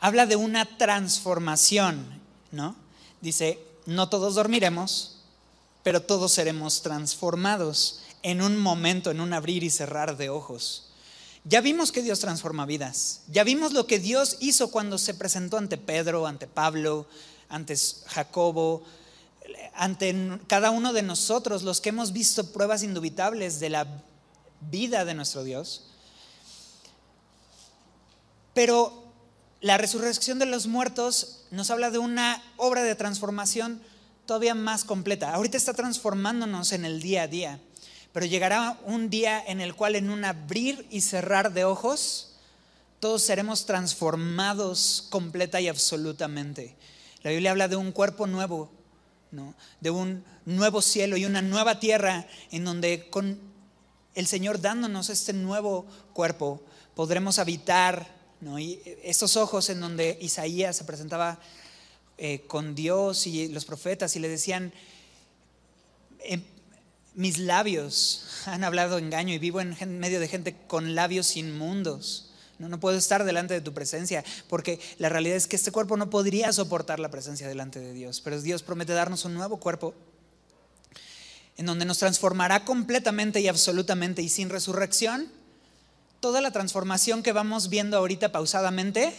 A: Habla de una transformación, ¿no? Dice, no todos dormiremos, pero todos seremos transformados en un momento, en un abrir y cerrar de ojos. Ya vimos que Dios transforma vidas. Ya vimos lo que Dios hizo cuando se presentó ante Pedro, ante Pablo, ante Jacobo, ante cada uno de nosotros, los que hemos visto pruebas indubitables de la vida de nuestro Dios. Pero la resurrección de los muertos nos habla de una obra de transformación todavía más completa. Ahorita está transformándonos en el día a día, pero llegará un día en el cual en un abrir y cerrar de ojos, todos seremos transformados completa y absolutamente. La Biblia habla de un cuerpo nuevo, de un nuevo cielo y una nueva tierra en donde con el Señor dándonos este nuevo cuerpo podremos habitar. ¿no? Y estos ojos en donde Isaías se presentaba eh, con Dios y los profetas y le decían, eh, mis labios han hablado engaño y vivo en medio de gente con labios inmundos. No, no puedo estar delante de tu presencia, porque la realidad es que este cuerpo no podría soportar la presencia delante de Dios, pero Dios promete darnos un nuevo cuerpo en donde nos transformará completamente y absolutamente y sin resurrección. Toda la transformación que vamos viendo ahorita pausadamente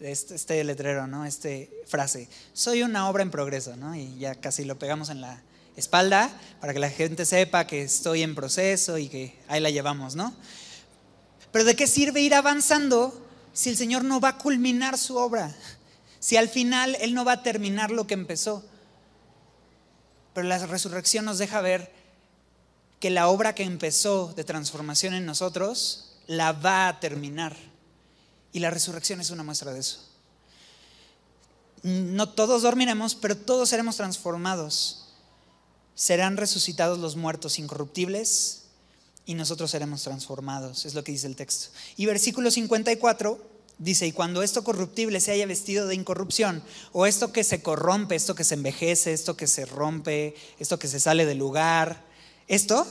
A: este, este, letrero, ¿no? Este frase, soy una obra en progreso, ¿no? Y ya casi lo pegamos en la espalda para que la gente sepa que estoy en proceso y que ahí la llevamos, ¿no? Pero ¿de qué sirve ir avanzando si el Señor no va a culminar su obra? Si al final Él no va a terminar lo que empezó. Pero la resurrección nos deja ver que la obra que empezó de transformación en nosotros la va a terminar. Y la resurrección es una muestra de eso. No todos dormiremos, pero todos seremos transformados. Serán resucitados los muertos incorruptibles y nosotros seremos transformados, es lo que dice el texto. Y versículo 54 dice, y cuando esto corruptible se haya vestido de incorrupción, o esto que se corrompe, esto que se envejece, esto que se rompe, esto que se sale del lugar, esto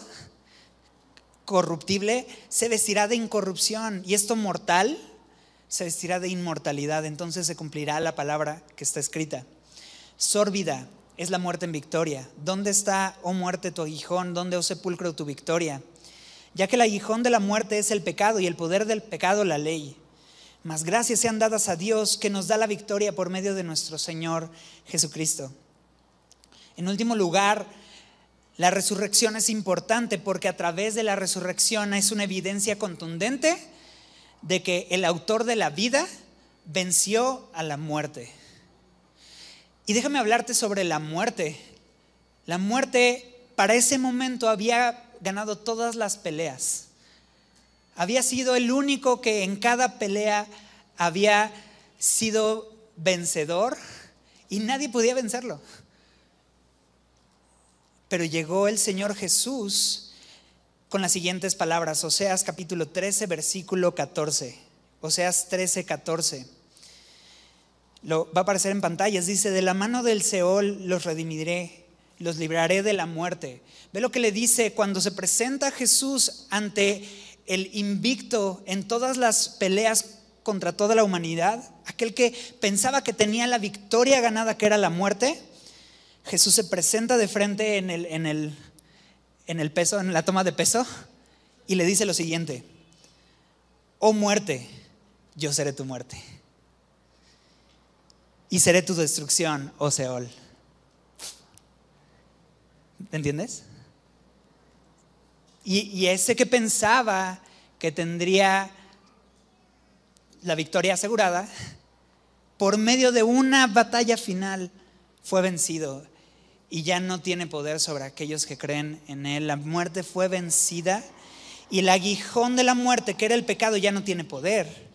A: corruptible se vestirá de incorrupción, y esto mortal se vestirá de inmortalidad, entonces se cumplirá la palabra que está escrita. Sórbida es la muerte en victoria. ¿Dónde está, oh muerte, tu aguijón? ¿Dónde, oh sepulcro, tu victoria? Ya que el aguijón de la muerte es el pecado y el poder del pecado la ley. Mas gracias sean dadas a Dios que nos da la victoria por medio de nuestro Señor Jesucristo. En último lugar, la resurrección es importante porque a través de la resurrección es una evidencia contundente de que el autor de la vida venció a la muerte. Y déjame hablarte sobre la muerte. La muerte para ese momento había ganado todas las peleas. Había sido el único que en cada pelea había sido vencedor y nadie podía vencerlo. Pero llegó el Señor Jesús con las siguientes palabras. Oseas capítulo 13, versículo 14. Oseas 13, 14. Lo, va a aparecer en pantallas. Dice, de la mano del Seol los redimiré, los libraré de la muerte. Ve lo que le dice cuando se presenta Jesús ante el invicto en todas las peleas contra toda la humanidad, aquel que pensaba que tenía la victoria ganada, que era la muerte. Jesús se presenta de frente en el, en el en el peso, en la toma de peso, y le dice lo siguiente, oh muerte, yo seré tu muerte. Y seré tu destrucción, oh Seol. ¿Entiendes? Y, y ese que pensaba que tendría la victoria asegurada, por medio de una batalla final, fue vencido y ya no tiene poder sobre aquellos que creen en Él. La muerte fue vencida y el aguijón de la muerte, que era el pecado, ya no tiene poder.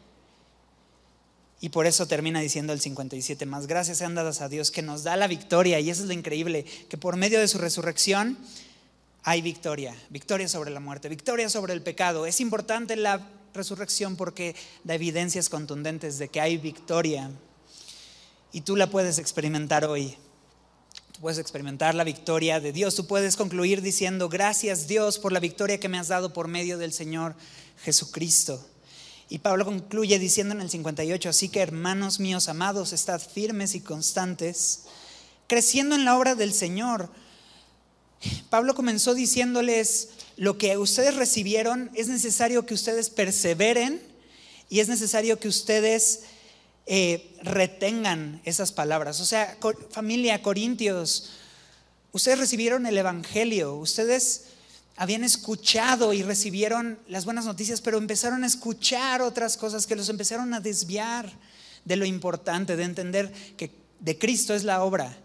A: Y por eso termina diciendo el 57, más gracias sean dadas a Dios que nos da la victoria. Y eso es lo increíble, que por medio de su resurrección hay victoria, victoria sobre la muerte, victoria sobre el pecado. Es importante la resurrección porque da evidencias contundentes de que hay victoria. Y tú la puedes experimentar hoy puedes experimentar la victoria de Dios. Tú puedes concluir diciendo, gracias Dios por la victoria que me has dado por medio del Señor Jesucristo. Y Pablo concluye diciendo en el 58, así que hermanos míos amados, estad firmes y constantes, creciendo en la obra del Señor. Pablo comenzó diciéndoles, lo que ustedes recibieron es necesario que ustedes perseveren y es necesario que ustedes eh, retengan esas palabras. O sea, familia, Corintios, ustedes recibieron el Evangelio, ustedes habían escuchado y recibieron las buenas noticias, pero empezaron a escuchar otras cosas que los empezaron a desviar de lo importante, de entender que de Cristo es la obra.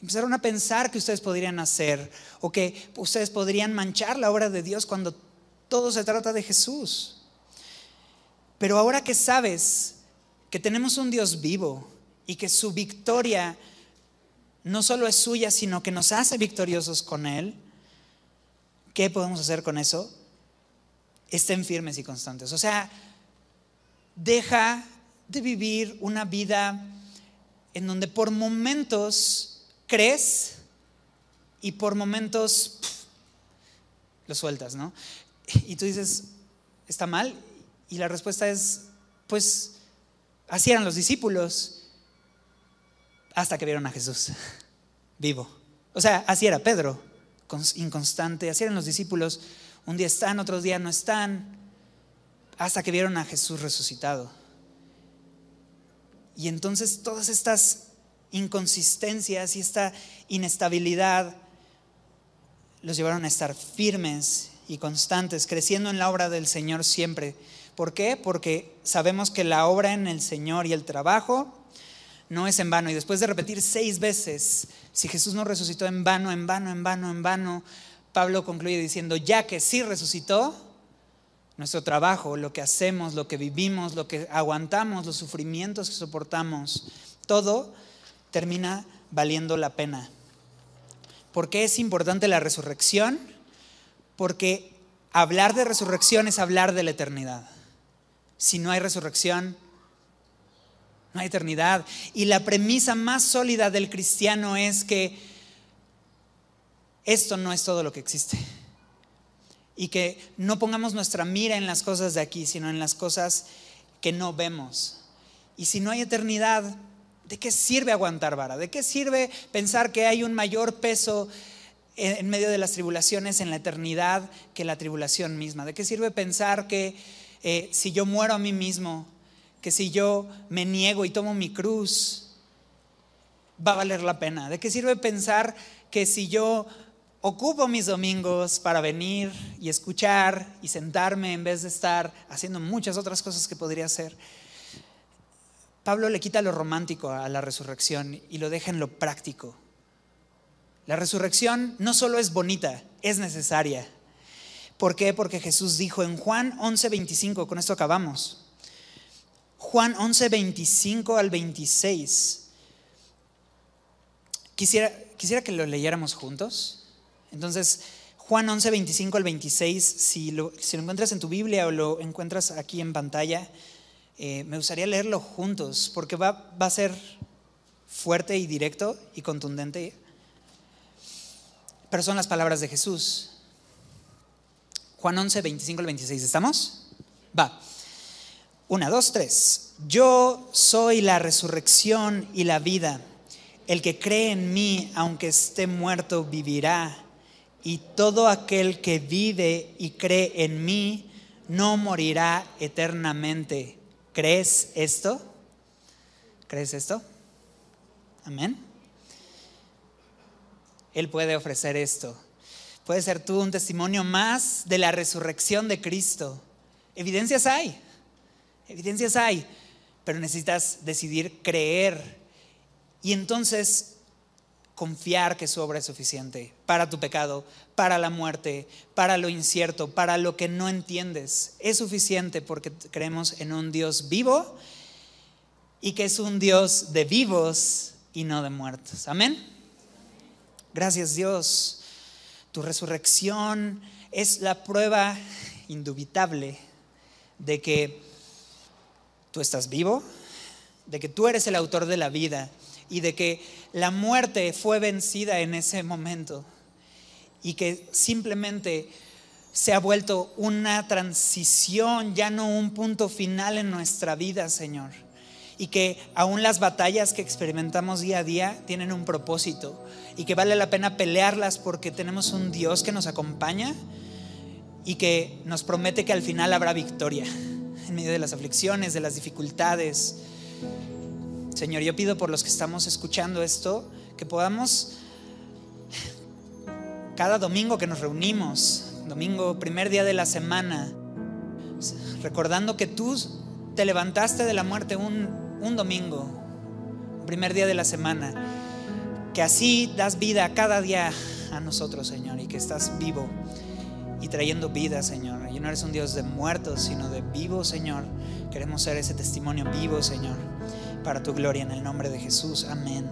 A: Empezaron a pensar que ustedes podrían hacer o que ustedes podrían manchar la obra de Dios cuando todo se trata de Jesús. Pero ahora que sabes que tenemos un Dios vivo y que su victoria no solo es suya, sino que nos hace victoriosos con Él, ¿qué podemos hacer con eso? Estén firmes y constantes. O sea, deja de vivir una vida en donde por momentos crees y por momentos lo sueltas, ¿no? Y tú dices, ¿está mal? Y la respuesta es, pues así eran los discípulos hasta que vieron a Jesús vivo. O sea, así era Pedro, inconstante, así eran los discípulos. Un día están, otro día no están, hasta que vieron a Jesús resucitado. Y entonces todas estas inconsistencias y esta inestabilidad los llevaron a estar firmes y constantes, creciendo en la obra del Señor siempre. ¿Por qué? Porque sabemos que la obra en el Señor y el trabajo no es en vano. Y después de repetir seis veces, si Jesús no resucitó en vano, en vano, en vano, en vano, Pablo concluye diciendo, ya que sí resucitó, nuestro trabajo, lo que hacemos, lo que vivimos, lo que aguantamos, los sufrimientos que soportamos, todo termina valiendo la pena. ¿Por qué es importante la resurrección? Porque hablar de resurrección es hablar de la eternidad. Si no hay resurrección, no hay eternidad. Y la premisa más sólida del cristiano es que esto no es todo lo que existe y que no pongamos nuestra mira en las cosas de aquí, sino en las cosas que no vemos. Y si no hay eternidad, ¿de qué sirve aguantar vara? ¿De qué sirve pensar que hay un mayor peso en medio de las tribulaciones en la eternidad que la tribulación misma? ¿De qué sirve pensar que eh, si yo muero a mí mismo, que si yo me niego y tomo mi cruz, va a valer la pena? ¿De qué sirve pensar que si yo ocupo mis domingos para venir y escuchar y sentarme en vez de estar haciendo muchas otras cosas que podría hacer. Pablo le quita lo romántico a la resurrección y lo deja en lo práctico. La resurrección no solo es bonita, es necesaria. ¿Por qué? Porque Jesús dijo en Juan 11:25, con esto acabamos. Juan 11:25 al 26. Quisiera, quisiera que lo leyéramos juntos. Entonces, Juan 11, 25 al 26, si lo, si lo encuentras en tu Biblia o lo encuentras aquí en pantalla, eh, me gustaría leerlo juntos, porque va, va a ser fuerte y directo y contundente, pero son las palabras de Jesús. Juan 11, 25 al 26, ¿estamos? Va. Una, dos, tres. Yo soy la resurrección y la vida. El que cree en mí, aunque esté muerto, vivirá y todo aquel que vive y cree en mí no morirá eternamente. ¿Crees esto? ¿Crees esto? Amén. Él puede ofrecer esto. Puede ser tú un testimonio más de la resurrección de Cristo. Evidencias hay, evidencias hay, pero necesitas decidir creer. Y entonces confiar que su obra es suficiente para tu pecado, para la muerte, para lo incierto, para lo que no entiendes. Es suficiente porque creemos en un Dios vivo y que es un Dios de vivos y no de muertos. Amén. Gracias Dios. Tu resurrección es la prueba indubitable de que tú estás vivo, de que tú eres el autor de la vida y de que la muerte fue vencida en ese momento y que simplemente se ha vuelto una transición, ya no un punto final en nuestra vida, Señor. Y que aún las batallas que experimentamos día a día tienen un propósito y que vale la pena pelearlas porque tenemos un Dios que nos acompaña y que nos promete que al final habrá victoria en medio de las aflicciones, de las dificultades, Señor, yo pido por los que estamos escuchando esto, que podamos, cada domingo que nos reunimos, domingo, primer día de la semana, recordando que tú te levantaste de la muerte un, un domingo, primer día de la semana, que así das vida cada día a nosotros, Señor, y que estás vivo y trayendo vida, Señor. Y no eres un Dios de muertos, sino de vivos, Señor. Queremos ser ese testimonio vivo, Señor, para tu gloria en el nombre de Jesús. Amén.